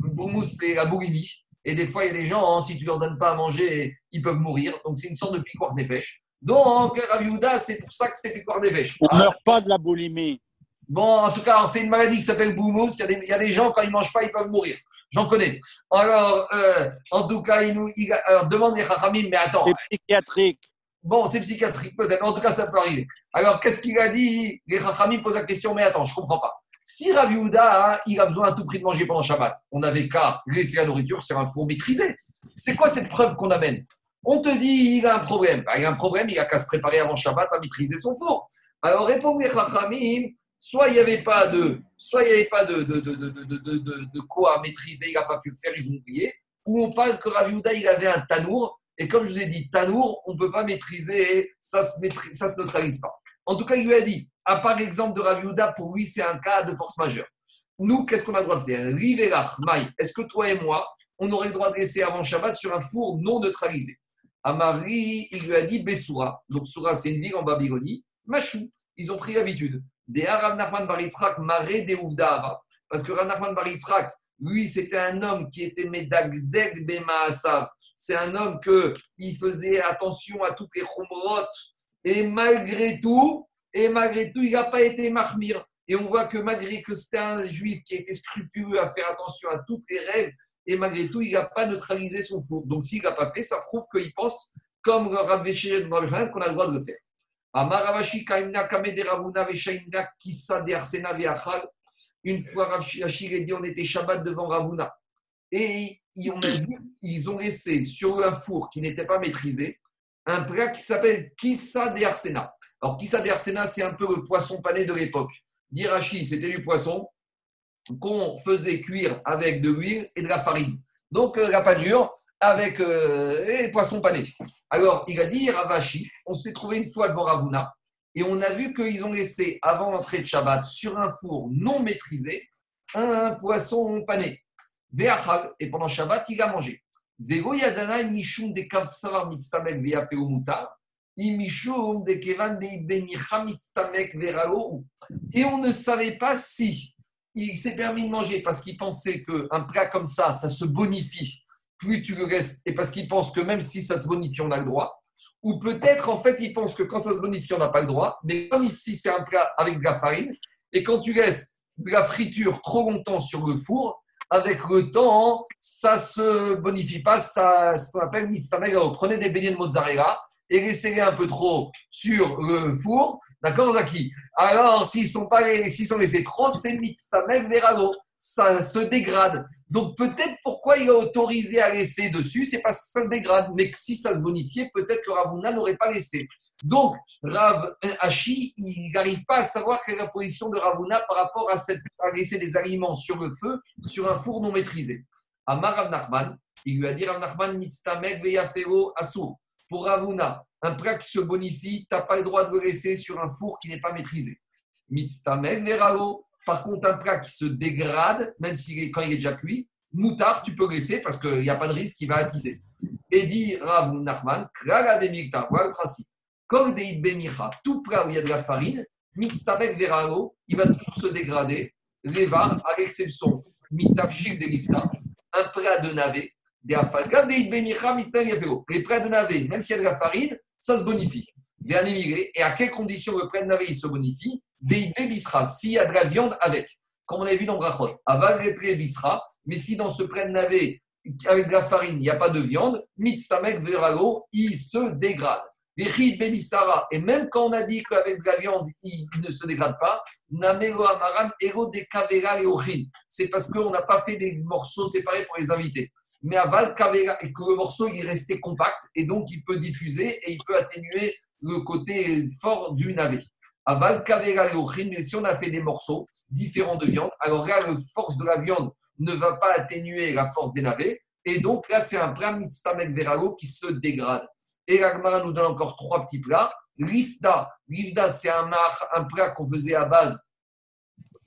Le bourmous c'est la boulimie. Et des fois il y a des gens, hein, si tu leur donnes pas à manger, ils peuvent mourir. Donc c'est une sorte de piquoir fèches. Donc, Raviouda, c'est pour ça que c'était fait des vêches. On ne meurt pas de la boulimie. Bon, en tout cas, c'est une maladie qui s'appelle boumous. Il, il, y a des gens, quand ils ne mangent pas, ils peuvent mourir. J'en connais. Alors, euh, en tout cas, il nous il, alors, demande les Chachamim, mais attends. C'est psychiatrique. Bon, c'est psychiatrique, peut-être. En tout cas, ça peut arriver. Alors, qu'est-ce qu'il a dit? Les Chachamim posent la question, mais attends, je ne comprends pas. Si Raviouda, hein, il a besoin à tout prix de manger pendant Shabbat, on n'avait qu'à laisser la nourriture sur un four maîtrisé. C'est quoi cette preuve qu'on amène? On te dit, il a un problème. Bah, il a un problème, il a qu'à se préparer avant Shabbat à maîtriser son four. Alors, répondez, Chachamim, soit il n'y avait pas de, soit il avait pas de, quoi maîtriser, il n'a pas pu le faire, ils ont oublié. Ou on parle que Rav il avait un tanour. Et comme je vous ai dit, tanour, on ne peut pas maîtriser, ça ne se, neutralise pas. En tout cas, il lui a dit, à part l'exemple de Rav pour lui, c'est un cas de force majeure. Nous, qu'est-ce qu'on a le droit de faire? Riverach, Maï, est-ce que toi et moi, on aurait le droit de laisser avant Shabbat sur un four non neutralisé? Amari, il lui a dit Bessoura. Donc, Soura, c'est une ville en Babylonie. Machou, ils ont pris l'habitude. Des Rav Nachman Baritzrak, Maré de Parce que Rav Nachman Baritzrak, lui, c'était un homme qui était Medagdeg Bemaasav. C'est un homme qui faisait attention à toutes les chumrot. Et malgré tout, et malgré tout, il n'a pas été marmir. Et on voit que malgré que c'était un juif qui était scrupuleux à faire attention à toutes les règles, et malgré tout, il n'a pas neutralisé son four. Donc, s'il n'a pas fait, ça prouve qu'il pense, comme Rav qu'on a le droit de le faire. Une fois Rav a dit on était Shabbat devant Ravuna. Et ils ont laissé sur un four qui n'était pas maîtrisé un plat qui s'appelle Kissa de Arsena. Alors, Kissa de Arsena, c'est un peu le poisson pané de l'époque. Dirachi, c'était du poisson qu'on faisait cuire avec de l'huile et de la farine. Donc euh, la panure avec euh, les poissons panés. Alors il a dit Ravashi, on s'est trouvé une fois devant Ravuna et on a vu qu'ils ont laissé avant l'entrée de Shabbat sur un four non maîtrisé un poisson pané. Et pendant Shabbat, il a mangé. Et on ne savait pas si il s'est permis de manger parce qu'il pensait qu'un plat comme ça, ça se bonifie plus tu le restes, et parce qu'il pense que même si ça se bonifie, on a le droit. Ou peut-être, en fait, il pense que quand ça se bonifie, on n'a pas le droit. Mais comme ici, c'est un plat avec de la farine, et quand tu laisses de la friture trop longtemps sur le four, avec le temps, ça se bonifie pas, ça, ce qu'on appelle Prenez des beignets de mozzarella, et laissez-les un peu trop sur le four. D'accord, Zaki? Alors, s'ils sont, sont laissés trop, c'est même verago. Ça se dégrade. Donc, peut-être pourquoi il a autorisé à laisser dessus, c'est parce que ça se dégrade. Mais si ça se bonifiait, peut-être que Ravuna n'aurait pas laissé. Donc, Rav Hachi, il n'arrive pas à savoir quelle est la position de Ravuna par rapport à, laisser des aliments sur le feu, sur un four non maîtrisé. Amar Rav Nachman, il lui a dit Rav Nachman, Mistamek Veyafero Asur pour Ravuna, un plat qui se bonifie, tu n'as pas le droit de le laisser sur un four qui n'est pas maîtrisé. Mitztamen veralo. Par contre, un plat qui se dégrade, même si, quand il est déjà cuit, moutard, tu peux laisser parce qu'il n'y a pas de risque qu'il va attiser. Et dit Rav Nachman, voilà le principe. Des bemicha, tout plat où il y a de la farine, mitztamek veralo, il va toujours se dégrader. Leva, à l'exception, mitafshik de un plat de navet, les prêts de navet, même s'il y a de la farine, ça se bonifie. Et à quelles conditions le prêt de navet se bonifie? Des bisra, s'il y a de la viande avec, comme on a vu dans Brachot, avaletri bisra, mais si dans ce prêt de navet, avec de la farine, il n'y a pas de viande, mitstamek verago, il se dégrade. Et même quand on a dit qu'avec de la viande, il ne se dégrade pas, c'est parce qu'on n'a pas fait des morceaux séparés pour les invités. Mais aval et que le morceau il est resté compact et donc il peut diffuser et il peut atténuer le côté fort du navet. Aval kavera mais si on a fait des morceaux différents de viande, alors là, la force de la viande ne va pas atténuer la force des navets. Et donc là, c'est un plat mitstamek verago qui se dégrade. Et l'Agmara nous donne encore trois petits plats. Rifda, Rifda c'est un, un plat qu'on faisait à base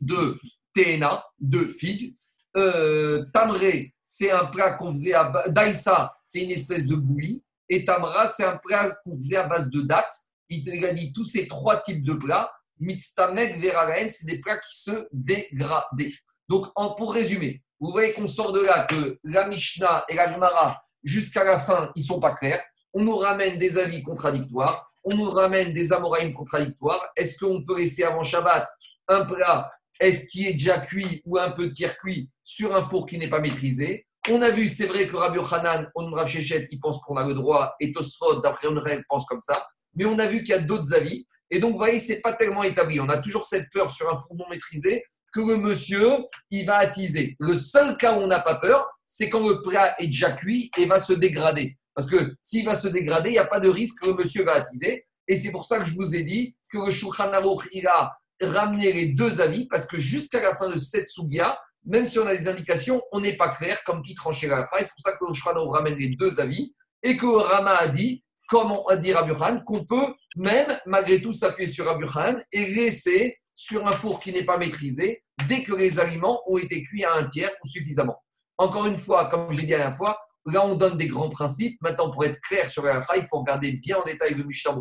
de TNA, de figues. Euh, tamré, c'est un plat qu'on faisait à. Daïsa, c'est une espèce de bouillie. Et Tamra, c'est un plat qu'on faisait à base de dattes. Il a dit tous ces trois types de plats. Mitztamek, Veraraen, c'est des plats qui se dégradaient. Donc, pour résumer, vous voyez qu'on sort de là que la Mishnah et la Gemara, jusqu'à la fin, ils sont pas clairs on nous ramène des avis contradictoires, on nous ramène des amoraïmes contradictoires. Est-ce qu'on peut laisser avant Shabbat un plat, est-ce qui est déjà cuit ou un peu tiers cuit sur un four qui n'est pas maîtrisé? On a vu, c'est vrai que Rabbi Hanan, on Rav il pense qu'on a le droit, et Tosfot, d'après une règle, pense comme ça. Mais on a vu qu'il y a d'autres avis. Et donc, vous voyez, ce n'est pas tellement établi. On a toujours cette peur sur un four non maîtrisé que le monsieur, il va attiser. Le seul cas où on n'a pas peur, c'est quand le plat est déjà cuit et va se dégrader. Parce que s'il va se dégrader, il n'y a pas de risque que le monsieur va attiser. Et c'est pour ça que je vous ai dit que le Shulchan Aruch ira ramener les deux avis, parce que jusqu'à la fin de cette Sougia, même si on a des indications, on n'est pas clair comme qui tranchait la phrase. C'est pour ça que Aruch ramène les deux avis et que Rama a dit, comme on a dit Rabbi qu'on peut même, malgré tout, s'appuyer sur Rabbi et laisser sur un four qui n'est pas maîtrisé dès que les aliments ont été cuits à un tiers ou suffisamment. Encore une fois, comme j'ai dit à la fois, Là, on donne des grands principes. Maintenant, pour être clair sur la il faut regarder bien en détail le Mishnah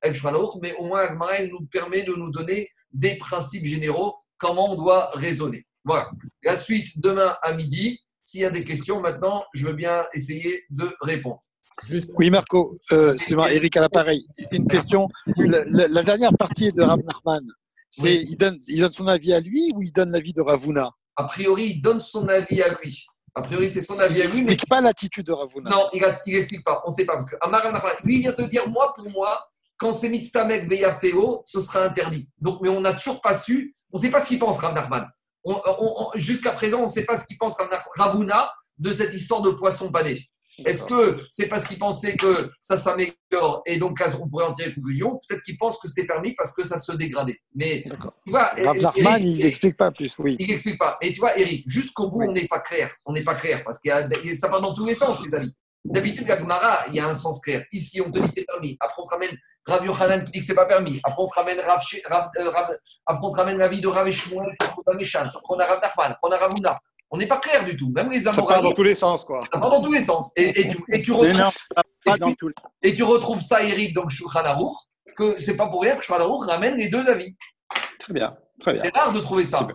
El mais au moins, Agmara, nous permet de nous donner des principes généraux, comment on doit raisonner. Voilà. La suite, demain à midi. S'il y a des questions, maintenant, je veux bien essayer de répondre. Oui, Marco, euh, excuse-moi, Eric à l'appareil. Une question. La, dernière partie de Rav Nachman, c'est il, donne, il donne son avis à lui ou il donne l'avis de Ravuna? A priori, il donne son avis à lui. A priori, c'est son avis à lui. Il n'explique pas l'attitude de Ravuna. Non, il n'explique pas. On ne sait pas. Parce que lui, il vient te dire moi, pour moi, quand c'est Mitztamek Veyafeo, ce sera interdit. Donc, mais on n'a toujours pas su. On ne sait pas ce qu'il pense, Rav Nachman. Jusqu'à présent, on ne sait pas ce qu'il pense Ravuna de cette histoire de poisson pané. Est-ce que c'est parce qu'il pensait que ça s'améliore et donc on pourrait en tirer une conclusion Peut-être qu'il pense que c'était permis parce que ça se dégradait. Mais tu vois, il n'explique pas plus, oui. Il n'explique pas. Mais tu vois, Eric, jusqu'au bout, on n'est pas clair. On n'est pas clair parce que ça va dans tous les sens, les amis. D'habitude, la Gemara, il y a un sens clair. Ici, on te dit c'est permis. Après, on te ramène Rav Yochanan qui dit que c'est pas permis. Après, on te ramène Rav, Rav, euh, Après, on te ramène la vie de Rav Eshmuel on a Rav Nachman. On a Ravuna. On n'est pas clair du tout. Même les Ça part dans tous les sens, quoi. Ça part dans tous les sens. Et, tu, et tu, retrouves, et, tu retrouves ça, Eric, dans Shulchan Aruch, que c'est pas pour rien que Shulchan Aruch ramène les deux avis. Très bien, très bien. C'est rare de trouver ça.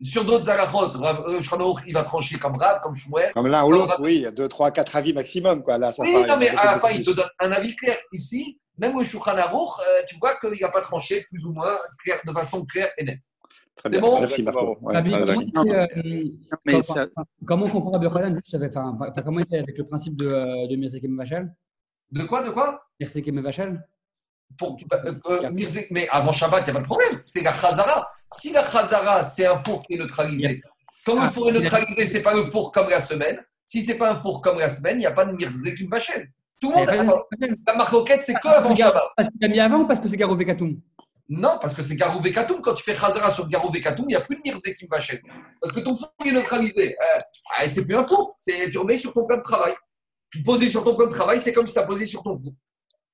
Sur d'autres alachot, Shulchan Aruch, il va trancher comme Rav, comme Shmuel. Comme l'un ou l'autre, oui, il y a deux, trois, quatre avis maximum, quoi. Là, ça oui, non, mais à la fin, il te donne un avis clair. Ici, même au Shulchan Aruch, euh, tu vois qu'il n'a pas tranché plus ou moins clair, de façon claire et nette. Très bien. Bon Merci Marco. Ouais, comment, on comprend Rabbi Tu as comment été avec le principe de, euh, de Mirzek Vachel De quoi De quoi? Mirzek Vachel pour, euh, euh, mais avant Shabbat, il n'y a pas de problème. C'est la Khazara. Si la Khazara, c'est un four qui est neutralisé, quand le ah, four est neutralisé, ce n'est pas le four comme la semaine. Si ce n'est pas un four comme la semaine, il n'y a pas de Mirzek Vachel. Tout le monde. La marque c'est que avant Shabbat. Tu as mis avant ou parce que c'est Garo Vekatoum non, parce que c'est Garou Vekatoum. Quand tu fais Khazara sur Garou Vekatoum, il n'y a plus de Mirze qui m'achète. Parce que ton four est neutralisé. Euh, c'est plus un four. Tu remets sur ton plan de travail. Poser sur ton plan de travail, c'est comme si tu as posé sur ton four.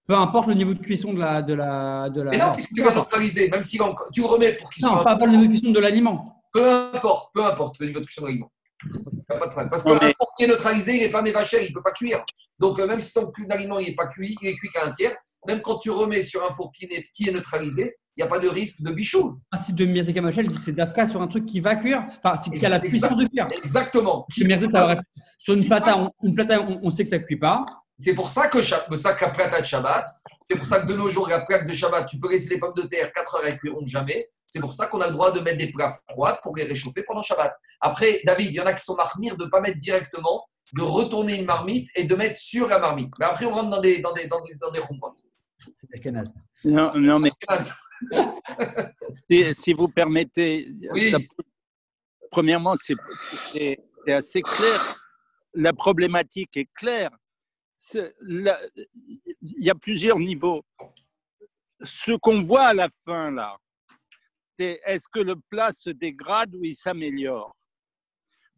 Peu importe le niveau de cuisson de la. De la, de la... Mais non, puisque tu vas neutraliser, même si tu remets pour qu'il soit. Non, pas importe le niveau de cuisson de l'aliment. Peu importe, peu importe le niveau de cuisson de l'aliment. Pas de problème. Parce qu'un four qui est neutralisé, il n'est pas mévachère, il ne peut pas cuire. Donc, euh, même si ton aliment n'est pas cuit, il est cuit qu'à un tiers, même quand tu remets sur un four qui est, qui est neutralisé, il n'y a pas de risque de bichou. Le principe de Mirza Kamachel dit c'est d'Afka sur un truc qui va cuire, enfin, c'est qui a la puissance de cuire. Exactement. Sur une plata, on, une plata on, sait que ça ne cuit pas. C'est pour ça que à plata de Shabbat, c'est pour ça que de nos jours, la plaque de Shabbat, tu peux laisser les pommes de terre 4 heures, elles cuiront jamais. C'est pour ça qu'on a le droit de mettre des plats froids pour les réchauffer pendant Shabbat. Après, David, il y en a qui sont marmires de ne pas mettre directement, de retourner une marmite et de mettre sur la marmite. Mais après, on rentre dans des, dans des, dans des, dans des C'est la canasse. Non, non, mais si, si vous permettez, Oui. ça premièrement, c'est assez clair. La problématique est claire. La- Il y a plusieurs niveaux. Ce qu'on voit à la fin, là, c'est est-ce que le plat se dégrade ou il s'améliore?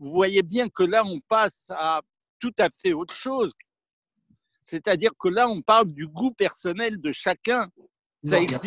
Vous voyez bien que là, on passe à tout à fait autre chose. C'est-à-dire que là, on parle du goût personnel de chacun. Ça existe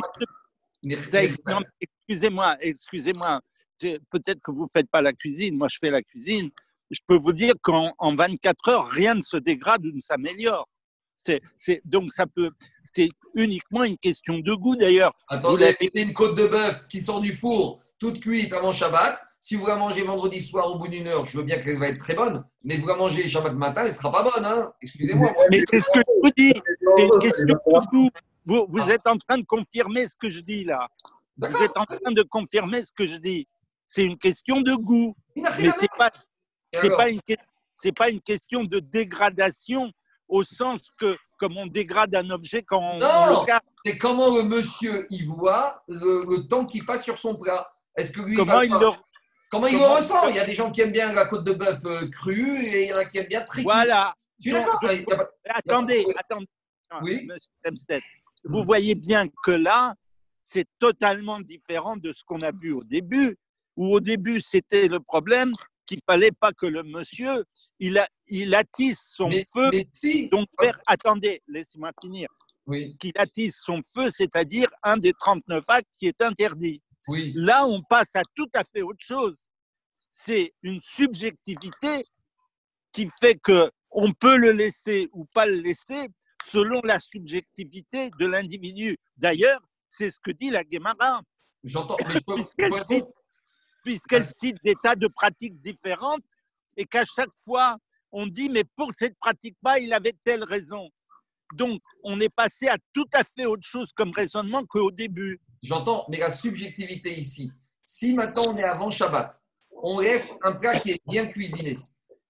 excusez-moi, excusez-moi. Peut-être que vous ne faites pas la cuisine. Moi, je fais la cuisine. Je peux vous dire qu'en en 24 heures, rien ne se dégrade ou ne s'améliore. C'est, donc, ça peut, c'est uniquement une question de goût, d'ailleurs. Vous Attendez, mettez une côte de bœuf qui sort du four, toute cuite avant Shabbat. Si vous la mangez vendredi soir au bout d'une heure, je veux bien qu'elle va être très bonne, mais vous la mangez Shabbat matin, elle ne sera pas bonne. Hein Excusez-moi. moi. Mais c'est ce que je vous dis. C'est une question de goût. Vous, vous êtes en train de confirmer ce que je dis là. Vous êtes en train de confirmer ce que je dis. C'est une question de goût. Mais la c'est pas, une pas une question de dégradation au sens que comme on dégrade un objet quand on, Non. on le casse. C'est comment le monsieur y voit le, le temps qui passe sur son plat. Est-ce que lui, Comment il le comment il le comment- ressent Il y a des gens qui aiment bien la côte de bœuf euh, crue et il y en a qui aiment bien très voilà. Je suis d'accord. attendez, attendez, Oui. Monsieur. Vous voyez bien que là, c'est totalement différent de ce qu'on a vu au début. Où au début, c'était le problème qu'il fallait pas que le monsieur, il, a, il attise son mais, feu. mais si. Donc, attendez, laissez-moi finir. Oui, Qu'il attise son feu, c'est-à-dire un des 39 actes qui est interdit. oui. Là, on passe à tout à fait autre chose. C'est une subjectivité qui fait que on peut le laisser ou pas le laisser selon la subjectivité de l'individu. D'ailleurs, c'est ce que dit la Guémara, J'entends. Mais je peux- Puisqu'elle cite- des tas de pratiques différentes et qu'à chaque fois, on dit, mais pour cette pratique-là, il avait telle raison. Donc, on est passé à tout à fait autre chose comme raisonnement qu'au début. J'entends, mais la subjectivité ici, si maintenant on est avant Shabbat, on laisse un plat qui est bien cuisiné.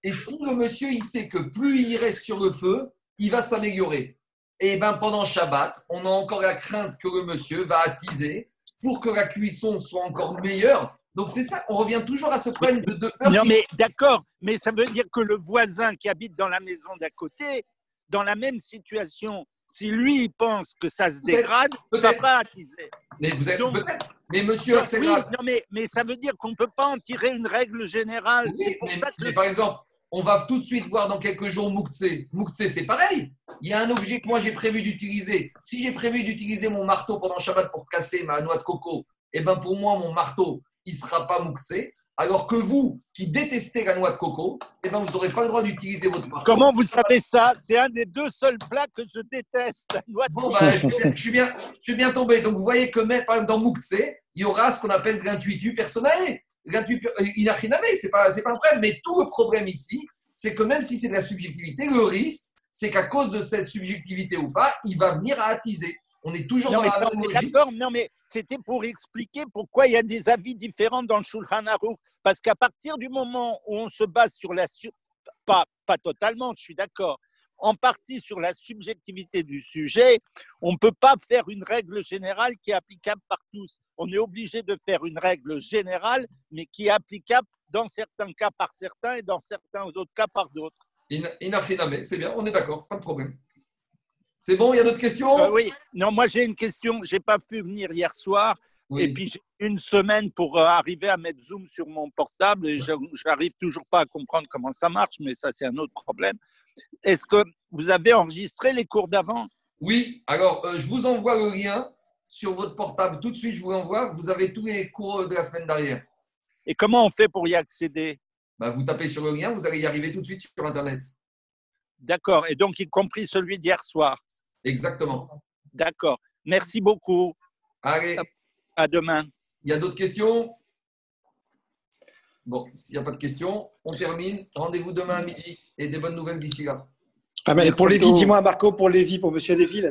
Et si le monsieur, il sait que plus il reste sur le feu, il va s'améliorer. Et bien pendant Shabbat, on a encore la crainte que le monsieur va attiser pour que la cuisson soit encore meilleure. Donc c'est ça, on revient toujours à ce problème de, de peur. Non, qui- mais d'accord, mais ça veut dire que le voisin qui habite dans la maison d'à côté, dans la même situation, si lui il pense que ça se dégrade, il ne va pas attiser. Mais vous êtes peut-être. Mais monsieur Axel oui, non, mais, mais ça veut dire qu'on ne peut pas en tirer une règle générale. Oui, C'est pour mais, ça que mais par exemple, on va tout de suite voir dans quelques jours Mouktsé. Mouktsé, c'est pareil. Il y a un objet que moi j'ai prévu d'utiliser. Si j'ai prévu d'utiliser mon marteau pendant Shabbat pour casser ma noix de coco, eh ben pour moi, mon marteau, il ne sera pas Mouktsé. Alors que vous, qui détestez la noix de coco, eh ben vous n'aurez pas le droit d'utiliser votre marteau. Comment vous savez ça? C'est un des deux seuls plats que je déteste. la noix de Bon, coco. bah, je, suis bien- je suis bien, je suis bien tombé. Donc, vous voyez que même, par exemple, dans Mouktsé, il y aura ce qu'on appelle l'intuitu personnel. L'intuitu euh, inachiname, c'est pas, c'est pas un problème. Mais tout le problème ici, c'est que même si c'est de la subjectivité, le risque, c'est qu'à cause de cette subjectivité ou pas, il va venir à attiser. On est toujours Non, dans la même logique. d'accord, non, mais c'était pour expliquer pourquoi il y a des avis différents dans le Shulchan Aruch. Parce qu'à partir du moment où on se base sur la. Pas, pas totalement, je suis d'accord. En partie sur la subjectivité du sujet, on ne peut pas faire une règle générale qui est applicable par tous. On est obligé de faire une règle générale, mais qui est applicable dans certains cas par certains et dans certains autres cas par d'autres. In- c'est bien, on est d'accord, pas de problème. C'est bon, il y a d'autres questions? Euh, oui, non, moi j'ai une question. J'ai pas pu venir hier soir. Oui. Et puis j'ai une semaine pour euh, arriver à mettre Zoom sur mon portable et je n'arrive toujours pas à comprendre comment ça marche, mais ça c'est un autre problème. Est-ce que vous avez enregistré les cours d'avant? Oui, alors euh, je vous envoie le lien sur votre portable. Tout de suite, je vous l'envoie. Vous avez tous les cours de la semaine derrière. et comment on fait pour y accéder? Bah, vous tapez sur le lien, vous allez y arriver tout de suite sur Internet. D'accord, et donc y compris celui d'hier soir? Exactement. D'accord, merci beaucoup. Allez, À demain. il y a d'autres questions? Bon, s'il n'y a pas de questions, on termine. Rendez-vous demain à midi et des bonnes nouvelles d'ici là. Ah, pour Lévi, dis-moi, Marco, pour Lévi, pour Monsieur Lévi, là,